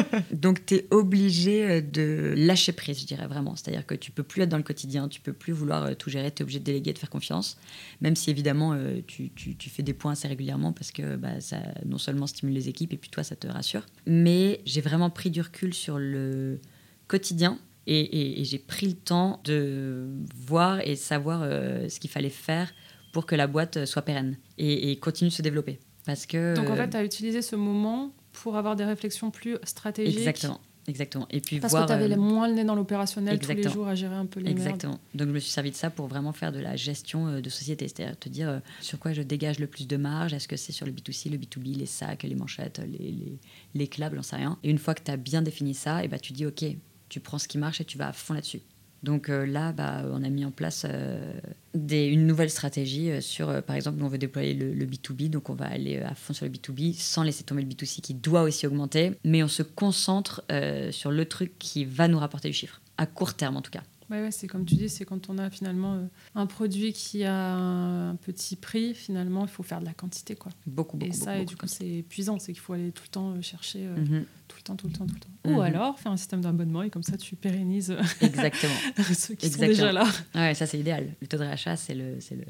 B: Donc, tu es obligé euh, de lâcher prise, je dirais vraiment. C'est-à-dire que tu peux plus être dans le quotidien, tu peux plus vouloir euh, tout gérer, tu es obligé de déléguer, de faire confiance. Même si, évidemment, euh, tu, tu- tu fais des points assez régulièrement parce que bah, ça non seulement stimule les équipes et puis toi, ça te rassure. Mais j'ai vraiment pris du recul sur le quotidien. Et, et- et j'ai pris le temps de voir et savoir euh, ce qu'il fallait faire pour que la boîte soit pérenne et, et continue de se développer. Parce que,
C: Donc, en fait, tu as utilisé ce moment pour avoir des réflexions plus stratégiques.
B: Exactement, exactement. Et puis
C: Parce
B: voir,
C: que tu avais
B: euh,
C: moins le nez dans l'opérationnel tous les jours à gérer un peu les merdes.
B: Exactement. Donc je me suis servi de ça pour vraiment faire de la gestion euh, de société, c'est-à-dire te dire euh, sur quoi je dégage le plus de marge, est-ce que c'est sur le B2C, le B2B, les sacs, les manchettes, les, les, les clubs, j'en sais rien. Et une fois que tu as bien défini ça, et bah, tu dis ok, tu prends ce qui marche et tu vas à fond là-dessus. Donc euh, là, bah, on a mis en place euh, une nouvelle stratégie euh, sur, par exemple, nous on veut déployer le, le B2B, donc on va aller à fond sur le B2B sans laisser tomber le B2C qui doit aussi augmenter, mais on se concentre sur le truc qui va nous rapporter du chiffre, à court terme en tout cas.
C: Ouais, ouais, c'est comme tu dis, c'est quand on a finalement euh, un produit qui a un, petit prix, finalement, il faut faire de la quantité. quoi.
B: Beaucoup, beaucoup,
C: et ça,
B: beaucoup,
C: et du
B: beaucoup
C: coup, c'est épuisant, c'est qu'il faut aller tout le temps euh, chercher, euh,
B: Mhm,
C: tout le temps, tout le temps, tout le temps.
B: Mhm.
C: Ou alors faire un système d'abonnement et comme ça, tu pérennises
B: Exactement.
C: ceux qui sont
B: Exactement.
C: déjà là.
B: Ouais, ça c'est idéal. Le taux de rachat, c'est le, le,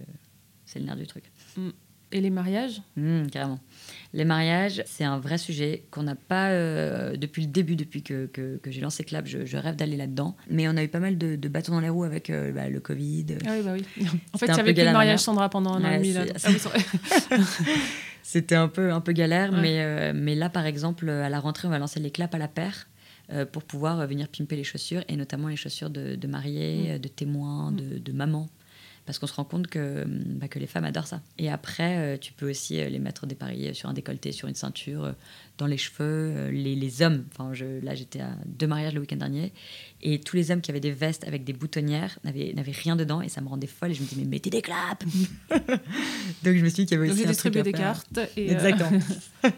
B: c'est le nerf du truc.
C: Et les mariages
B: Mmh, carrément. Les mariages, c'est un vrai sujet qu'on n'a pas euh, depuis le début, depuis que, que, que j'ai lancé Clap. Je, je rêve d'aller là-dedans. Mais on a eu pas mal de, de bâtons dans les roues avec euh, bah, le Covid.
C: Ah oui, bah oui. En fait, il
B: un
C: y
B: peu
C: avait plus de mariage. Sandra pendant un an et demi. Ah.
B: C'était un peu, un peu galère,
C: Ouais.
B: mais, euh, mais là, par exemple, à la rentrée, on va lancer les claps à la paire pour pouvoir venir pimper les chaussures, et notamment les chaussures de, de mariés,
C: Mm.
B: euh, de témoins,
C: Mm.
B: de, de mamans. Parce qu'on se rend compte que, hum, bah, que les femmes adorent ça. Et après, euh, tu peux aussi euh, les mettre dépareillés sur un décolleté, sur une ceinture, euh, dans les cheveux. euh, les, les hommes, enfin, je, là j'étais à deux mariages le week-end dernier, et tous les hommes qui avaient des vestes avec des boutonnières n'avaient n'avaient rien dedans, et ça me rendait folle. Et je me dis, mais mettez des claps Donc je me suis dit qu'il y avait aussi un truc à
C: des
B: faire.
C: cartes. Et, euh,
B: Exactement.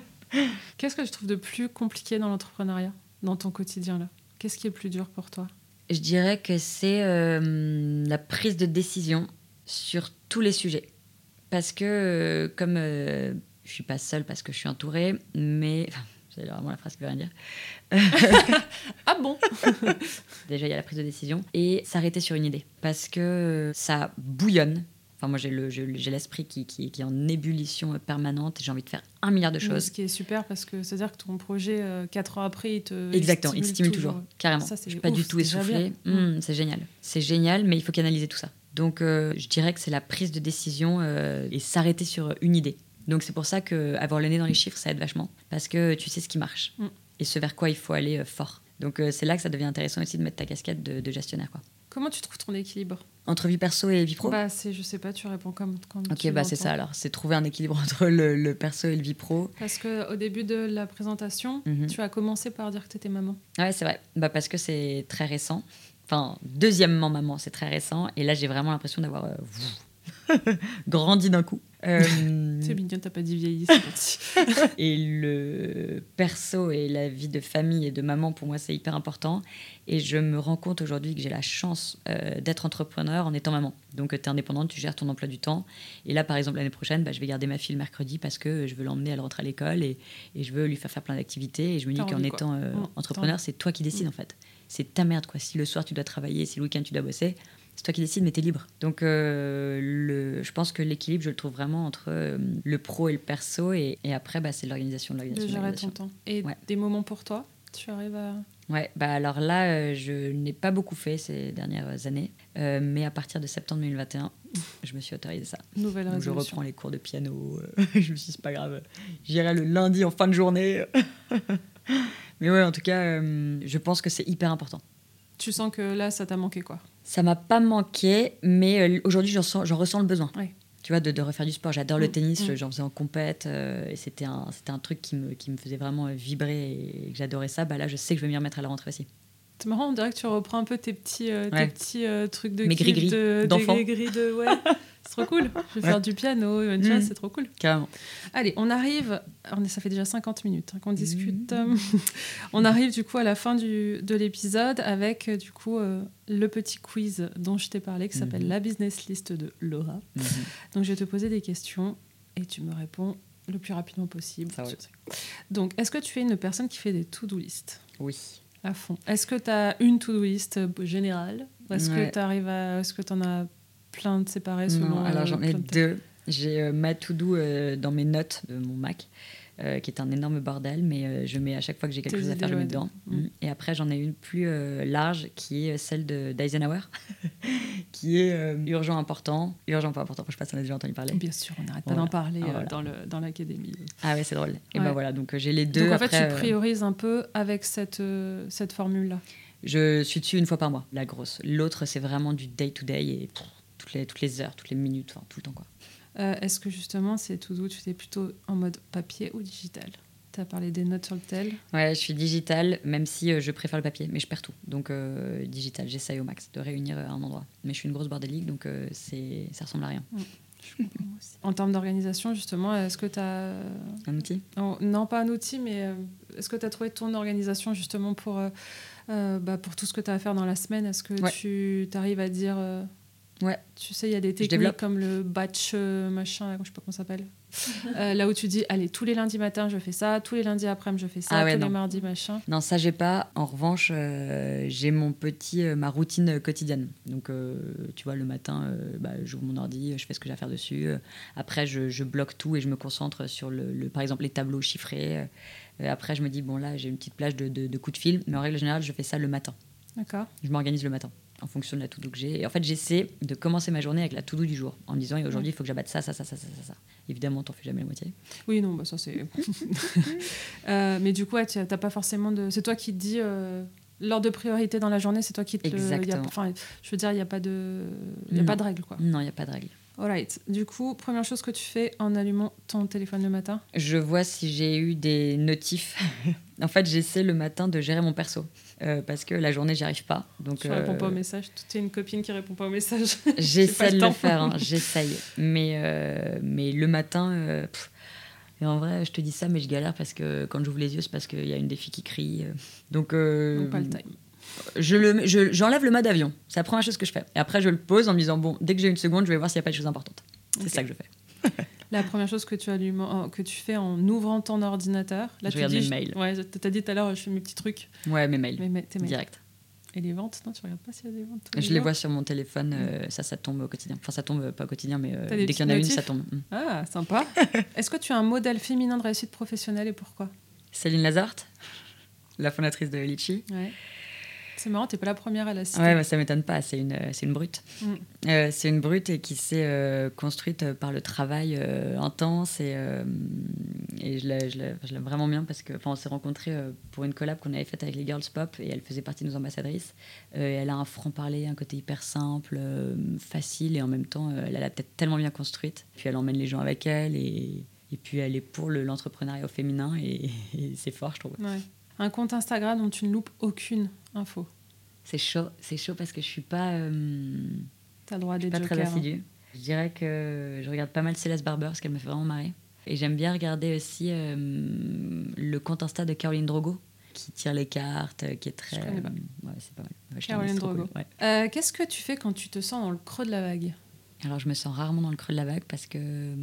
C: Qu'est-ce que je trouve de plus compliqué dans l'entrepreneuriat, dans ton quotidien là? Qu'est-ce qui est le plus dur pour toi?
B: Je dirais que c'est euh, la prise de décision sur tous les sujets. Parce que, euh, comme euh, je suis pas seule parce que je suis entourée, mais. Enfin, c'est vraiment la phrase qui veut rien dire.
C: Ah bon?
B: Déjà, il y a la prise de décision et s'arrêter sur une idée. Parce que ça bouillonne. Enfin, moi, j'ai le- j'ai j'ai l'esprit qui, qui, qui est en ébullition permanente. J'ai envie de faire un milliard de
C: Ce
B: choses.
C: qui est super parce que c'est-à-dire que ton projet, euh, quatre ans après, il te.
B: Exactement, il te stimule toujours, carrément.
C: Ça,
B: je suis pas
C: ouf,
B: du tout essoufflée. Hum, c'est génial. C'est génial, mais il faut canaliser tout ça. Donc, euh, je dirais que c'est la prise de décision euh, et s'arrêter sur une idée. Donc, c'est pour ça que avoir le nez dans les chiffres, ça aide vachement. Parce que tu sais ce qui marche
C: Mm.
B: et ce vers quoi il faut aller euh, fort. Donc, c'est là que ça devient intéressant aussi de mettre ta casquette de, de gestionnaire. Quoi.
C: Comment tu trouves ton équilibre?
B: Entre vie perso et vie pro?
C: Bah, c'est, je sais pas, tu réponds comme. comme
B: Ok, bah c'est ça alors. C'est trouver un équilibre entre le, le perso et le vie pro.
C: Parce que au début de la présentation,
B: Mhm.
C: tu as commencé par dire que tu étais maman.
B: Ouais, c'est vrai. Bah, parce que c'est très récent. Enfin, deuxièmement, maman, c'est très récent. Et là, j'ai vraiment l'impression d'avoir euh, grandi d'un coup. Euh,
C: C'est mignon, t'as pas dit vieilli,
B: et le perso et la vie de famille et de maman, pour moi, c'est hyper important. Et je me rends compte aujourd'hui que j'ai la chance euh, d'être entrepreneur en étant maman. Donc, tu es indépendante, tu gères ton emploi du temps. Et là, par exemple, l'année prochaine, bah, je vais garder ma fille le mercredi parce que je veux l'emmener à la rentrée à l'école et, et je veux lui faire faire plein d'activités. Et je me dis qu'en étant euh,
C: Mmh,
B: entrepreneur, c'est toi qui décides, en fait. C'est ta merde, quoi. Si le soir tu dois travailler, si le week-end tu dois bosser, c'est toi qui décides, mais t'es libre. Donc, euh, le, je pense que l'équilibre, je le trouve vraiment entre euh, le pro et le perso, et, et après, bah, c'est l'organisation de l'organisation.
C: Et
B: Ouais.
C: des moments pour toi Tu arrives à.
B: Ouais, bah alors là, euh, je n'ai pas beaucoup fait ces dernières années, mais à partir de septembre 2021, je me suis autorisé ça.
C: Nouvelle
B: Donc je reprends les cours de piano. je me suis dit, c'est pas grave, j'irai le lundi en fin de journée. mais ouais, en tout cas, euh, je pense que c'est hyper important.
C: Tu sens que là, ça t'a manqué quoi
B: Ça m'a pas manqué, mais euh, aujourd'hui, j'en sens- j'en ressens le besoin.
C: Ouais.
B: Tu vois, de, de refaire du sport. J'adore le
C: Mm,
B: tennis,
C: mm.
B: j'en faisais en compète, euh, et c'était un, c'était un truc qui me, qui me faisait vraiment vibrer et que j'adorais ça. Bah là, je sais que je vais m'y remettre à la rentrée aussi.
C: C'est marrant, on dirait que tu reprends un peu tes petits, euh, tes petits euh, trucs de
B: Mes
C: de, des de ouais. c'est trop cool. Je vais
B: Ouais.
C: faire du piano, euh, tu vois,
B: Mm.
C: c'est trop cool.
B: Carrément.
C: Allez, on arrive. on est- ça fait déjà 50 minutes hein, qu'on discute.
B: Mm.
C: on arrive du coup à la fin du, de l'épisode avec euh, du coup euh, le petit quiz dont je t'ai parlé qui s'appelle
B: Mhm.
C: la business list de Laura. Donc je vais te poser des questions et tu me réponds le plus rapidement possible.
B: Ça.
C: Donc, est-ce que tu es une personne qui fait des to-do list?
B: Oui.
C: À fond Est-ce que tu as une to-do list euh, générale? Est-ce
B: Ouais.
C: que tu arrives à. Est-ce que tu en as plein de séparés selon.
B: Non, alors
C: euh,
B: j'en ai
C: de-
B: deux. J'ai euh, ma to-do euh, dans mes notes de mon Mac, euh, qui est un énorme bordel, mais euh, je mets à chaque fois que j'ai quelque
C: Tes
B: chose à faire, je mets dedans.
C: de-
B: Mm. Et après, j'en ai une plus euh, large, qui est celle de- d'Eisenhower, qui est urgent, important. Urgent, pas important, je sais pas si on a déjà entendu parler.
C: Bien sûr, on n'arrête pas
B: Voilà.
C: d'en parler
B: Ah, voilà.
C: dans l'académie.
B: Ah ouais, c'est drôle. Et
C: Ouais.
B: ben voilà, donc j'ai les deux.
C: Donc en fait, tu priorises un peu avec cette, cette formule-là.
B: Je suis dessus une fois par mois, la grosse. L'autre, c'est vraiment du day-to-day et pff, toutes, les, toutes les heures, toutes les minutes, enfin, tout le temps. quoi.
C: Euh, Est-ce que justement, c'est tout doux, tu fais plutôt en mode papier ou digital? Tu as parlé des notes sur le tel?
B: Ouais, je suis digital, même si euh, je préfère le papier, mais je perds tout. Donc euh, digital, j'essaye au max de réunir à un endroit. Mais je suis une grosse bordélique, donc euh, c'est ça ressemble à rien.
C: En termes d'organisation, justement, est-ce que tu as.
B: Un outil?
C: Non, pas un outil, mais est-ce que tu as trouvé ton organisation justement pour, euh, bah, pour tout ce que tu as à faire dans la semaine? Est-ce que
B: Ouais.
C: tu arrives à dire. euh,
B: Ouais.
C: Tu sais, il y a des techniques comme le batch euh, machin, je sais pas comment ça s'appelle. Euh, là où tu dis, allez, tous les lundis matin, je fais ça, tous les lundis après-midi, je fais ça,
B: Ah ouais,
C: tous
B: non.
C: les mardis, machin.
B: Non, ça j'ai pas. En revanche, euh, j'ai mon petit, euh, ma routine quotidienne. Donc, tu vois, le matin, bah, j'ouvre mon ordi, je fais ce que j'ai à faire dessus. Après, je, je bloque tout et je me concentre sur, le, le- par exemple, les tableaux chiffrés. Après, je me dis, bon, là, j'ai une petite plage de, de, de coups de fil. Mais en règle générale, je fais ça le matin.
C: D'accord
B: Je m'organise le matin en fonction de la to-do que j'ai. Et en fait, j'essaie de commencer ma journée avec la to-do du jour, en me disant, et aujourd'hui, il faut que j'abatte ça, ça, ça, ça, ça, ça. Évidemment, t'en fais jamais la moitié.
C: Oui, non, bah ça c'est. Euh, mais du coup, ouais, t'as pas forcément de. C'est toi qui te dis. euh, L'ordre de priorité dans la journée, c'est toi qui te le. y a-
B: Exactement.
C: Enfin, je veux dire, il n'y a pas de. Il y a
B: Non.
C: pas de règle, quoi.
B: Non, il n'y a pas de règle.
C: Alright. Du coup, première chose que tu fais en allumant ton téléphone le matin?
B: Je vois si j'ai eu des notifs. en fait, j'essaie le matin de gérer mon perso. euh, parce que la journée, j'y arrive pas. Donc,
C: Tu réponds pas aux
B: euh,
C: messages. Tu es une copine qui répond pas aux messages.
B: J'essaie de
C: le
B: faire. hein, j'essaye. Mais, euh, mais le matin, pff, et en vrai, je te dis ça, mais je galère parce que quand j'ouvre les yeux, c'est parce qu'il y a une des filles qui crie. Donc,
C: Donc, pas le time.
B: Je le, je- j'enlève le mode avion. C'est la première chose que je fais. Et après, je le pose en me disant bon, dès que j'ai une seconde, je vais voir s'il n'y a pas de choses importantes. C'est ça que je fais.
C: La première chose que tu, allumes, euh, que tu fais en ouvrant ton ordinateur. Là,
B: Je
C: tu
B: regarde
C: dis,
B: mes mails.
C: Ouais, t'as dit tout à l'heure, je fais mes petits trucs.
B: Ouais, mes mails.
C: Tes mails.
B: Direct.
C: Et les ventes Non, tu regardes pas s'il y a des ventes
B: Je les vois sur mon téléphone, euh, ça, ça tombe au quotidien. Enfin, ça tombe pas au quotidien, mais euh, dès qu'il y en a une, ça tombe. Mm.
C: Ah, sympa. Est-ce que tu as un modèle féminin de réussite professionnelle et pourquoi?
B: Céline Lazart, la fondatrice de Litchi.
C: Ouais. C'est marrant, t'es pas la première à la citer.
B: Ouais, bah, ça m'étonne pas, c'est une, c'est une brute.
C: Mm.
B: Euh, c'est une brute et qui s'est euh, construite euh, par le travail euh, intense et, et je la- je la- je l'aime vraiment bien parce que on s'est rencontrés pour une collab qu'on avait faite avec les Girls Pop et elle faisait partie de nos ambassadrices. Et elle a un franc-parler, un côté hyper simple, facile et en même temps, elle a la tête tellement bien construite. Puis elle emmène les gens avec elle et, et puis elle est pour le- l'entrepreneuriat au féminin et, et c'est fort, je trouve.
C: Ouais. Un compte Instagram dont tu ne loupes aucune info.
B: C'est chaud, c'est chaud parce que je suis pas. euh,
C: T'as le droit à des
B: pas très
C: hein.
B: assidue. Je dirais que je regarde pas mal Céleste Barber parce qu'elle me fait vraiment marrer. Et j'aime bien regarder aussi euh, le compte Insta de Caroline Drogo qui tire les cartes, euh, qui est très.
C: Je connais pas.
B: ouais, c'est pas mal. Ouais,
C: Caroline Drogo.
B: cool, ouais.
C: Euh, Qu'est-ce que tu fais quand tu te sens dans le creux de la vague?
B: Alors je me sens rarement dans le creux de la vague parce que.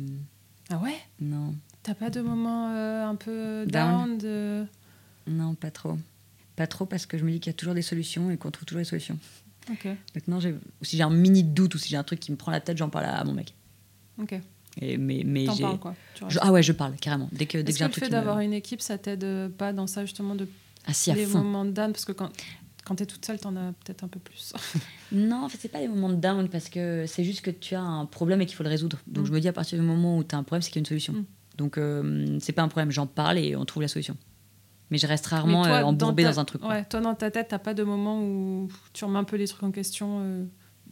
C: Ah ouais?
B: Non,
C: T'as pas de moment un peu
B: Down?
C: down, de...
B: non, pas trop. Pas trop parce que je me dis qu'il y a toujours des solutions et qu'on trouve toujours des solutions.
C: Ok.
B: Maintenant, si j'ai un mini doute ou si j'ai un truc qui me prend la tête, j'en parle à, à mon mec.
C: Ok.
B: Et, mais mais j'ai-
C: tu
B: ah ouais, je parle carrément. Dès que, dès que
C: que le fait
B: me-
C: d'avoir une équipe, ça t'aide euh, pas dans ça justement de
B: Ah si, à
C: les
B: fond.
C: moments de down? Parce que quand, quand t'es toute seule, t'en as peut-être un peu plus.
B: Non, en fait, c'est pas des moments de down parce que c'est juste que tu as un problème et qu'il faut le résoudre. Donc
C: Mm.
B: je me dis à partir du moment où tu as un problème, c'est qu'il y a une solution.
C: Mm.
B: Donc euh, c'est pas un problème, j'en parle et on trouve la solution. Mais je reste rarement
C: toi,
B: euh, embourbée
C: ta-
B: dans, un truc.
C: Ouais, toi dans ta tête, t'as pas de moment où tu remets un peu les trucs en question, euh,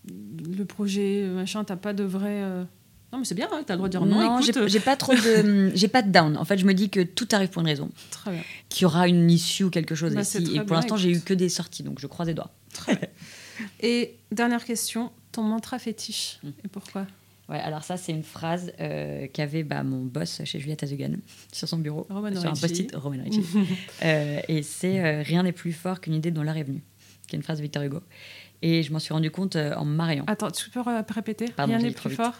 C: le projet, euh, machin, t'as pas de vrai. euh, Non, mais c'est bien, hein, t'as le droit de dire non.
B: Non, j'ai pas trop de, j'ai pas de down. En fait, je me dis que tout arrive pour une raison,
C: Très bien.
B: qu'il y aura une issue ou quelque chose.
C: Bah,
B: et
C: très
B: pour
C: bien,
B: l'instant, j'ai eu que des sorties, donc je croise les doigts.
C: Et dernière question, ton mantra fétiche
B: Mm.
C: et pourquoi?
B: Ouais, alors ça, c'est une phrase euh, qu'avait bah, mon boss chez Juliette Azugan sur son bureau,
C: Roman
B: sur un post-it, Roman. Euh, et c'est euh, Rien n'est plus fort qu'une idée dont l'heure est venue, qui est une phrase de Victor Hugo. Et je m'en suis rendu compte euh, en me mariant.
C: Attends, tu peux ré- répéter
B: Pardon,
C: Rien n'est plus
B: vite.
C: fort?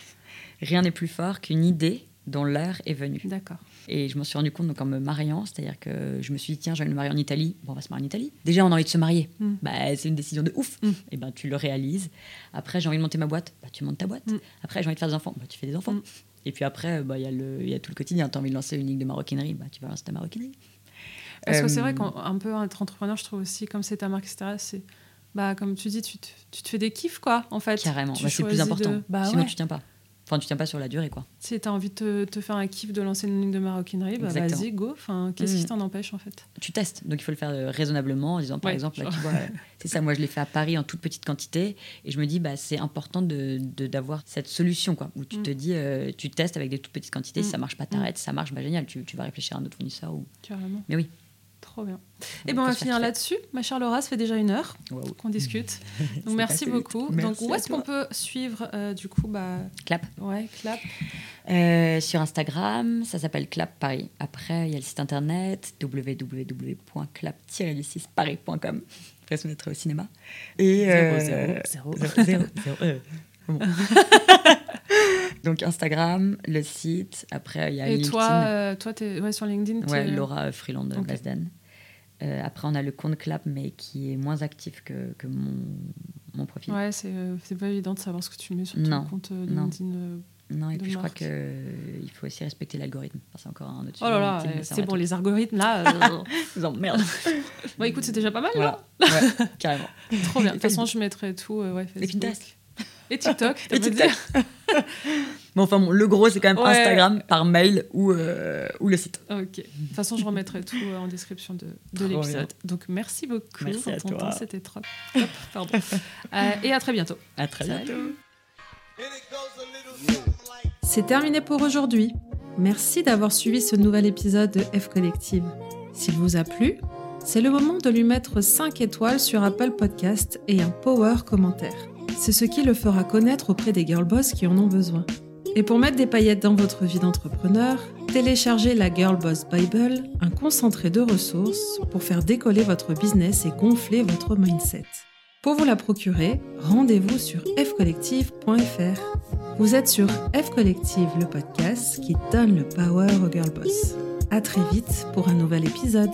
B: Rien n'est plus fort qu'une idée dont l'heure est venue.
C: D'accord.
B: Et je m'en suis rendu compte donc en me mariant, c'est-à-dire que je me suis dit, tiens, envie de me marier en Italie. Bon, on va se marier en Italie. Déjà, on a envie de se marier.
C: Mm.
B: Bah, c'est une décision de ouf.
C: Mm.
B: Et ben, tu le réalises. Après, j'ai envie de monter ma boîte. Bah, tu montes ta boîte.
C: Mm.
B: Après, j'ai envie de faire des enfants. Bah, tu fais des enfants. Et puis après, bah, il y, a le- y a tout le quotidien. Tu as envie de lancer une ligne de maroquinerie. Bah, tu vas lancer ta maroquinerie.
C: Parce que c'est
B: Euh,
C: vrai qu'un peu être entrepreneur, je trouve aussi, comme c'est ta marque, etc., c'est. Bah, comme tu dis, tu te, tu te fais des kiffs, quoi, en fait.
B: Carrément. Bah, c'est le plus important.
C: de- Bah,
B: Sinon,
C: ouais.
B: tu tiens pas. Enfin, tu tiens pas sur la durée, quoi.
C: Si t'as envie de te, te faire un kiff de lancer une ligne de maroquinerie, bah vas-y, go. Enfin, qu'est-ce qui
B: Mm.
C: t'en empêche, en fait?
B: Tu testes. Donc il faut le faire euh, raisonnablement en disant par
C: Ouais,
B: exemple,
C: genre.
B: tu vois, euh, c'est ça, moi je l'ai fait à Paris en toute petite quantité et je me dis, bah, c'est important de, de- d'avoir cette solution quoi, où tu
C: Mm.
B: te dis, euh, tu testes avec des toutes petites quantités, si
C: Mm.
B: ça marche pas, t'arrêtes, si ça marche, bah génial, tu, tu vas réfléchir à un autre fournisseur. Ou...
C: Carrément.
B: Mais oui.
C: Trop bien. Et ben on
B: faut
C: va finir là-dessus. Ma chère Laura, ça fait déjà une heure qu'on discute. Donc merci beaucoup.
B: Merci
C: Donc où est-ce qu'on peut suivre euh, du coup bah
B: Clap.
C: ouais clap.
B: Euh, sur Instagram, ça s'appelle Clap Paris. Après, il y a le site internet www.clap-paris.com. Après, se mettre au cinéma. Et euh, bon. Donc Instagram, le site. Après, il y a
C: Et
B: LinkedIn.
C: toi euh, toi t'es ouais sur LinkedIn.
B: ouais, Laura Freeland
C: Ok.
B: Basdan. Euh, après, on a le compte Clap, mais qui est moins actif que, que mon, mon profil.
C: Ouais c'est euh, pas évident de savoir ce que tu mets sur ton compte euh,
B: non.
C: LinkedIn. euh.
B: Non, et
C: de
B: puis je crois qu'il faut aussi respecter l'algorithme. Enfin, c'est encore un autre
C: Oh là là,
B: sujet,
C: euh, c'est bon les algorithmes là. euh,
B: vous emmerde.
C: Bon écoute c'est déjà pas mal là.
B: Voilà, ouais, carrément.
C: Trop bien. De toute façon je mettrai tout euh, ouais, Facebook. Et TikTok.
B: Et TikTok. Bon, enfin, bon, le gros, c'est quand même
C: Ouais.
B: Instagram par mail ou, euh, ou le site.
C: Ok. De toute façon, je remettrai tout euh, en description de, de l'épisode. Donc, merci beaucoup
B: Merci
C: pour
B: à
C: ton
B: toi.
C: temps. C'était trop. Pardon. Euh, et à très bientôt.
B: À très
C: Salut.
B: bientôt.
C: C'est terminé pour aujourd'hui. Merci d'avoir suivi ce nouvel épisode de F Collective. S'il vous a plu, c'est le moment de lui mettre 5 étoiles sur Apple Podcast et un power commentaire. C'est ce qui le fera connaître auprès des girl boss qui en ont besoin. Et pour mettre des paillettes dans votre vie d'entrepreneur, téléchargez la Girl Boss Bible, un concentré de ressources pour faire décoller votre business et gonfler votre mindset. Pour vous la procurer, rendez-vous sur fcollective.fr. Vous êtes sur F Collective, le podcast qui donne le power aux girl boss. À très vite pour un nouvel épisode.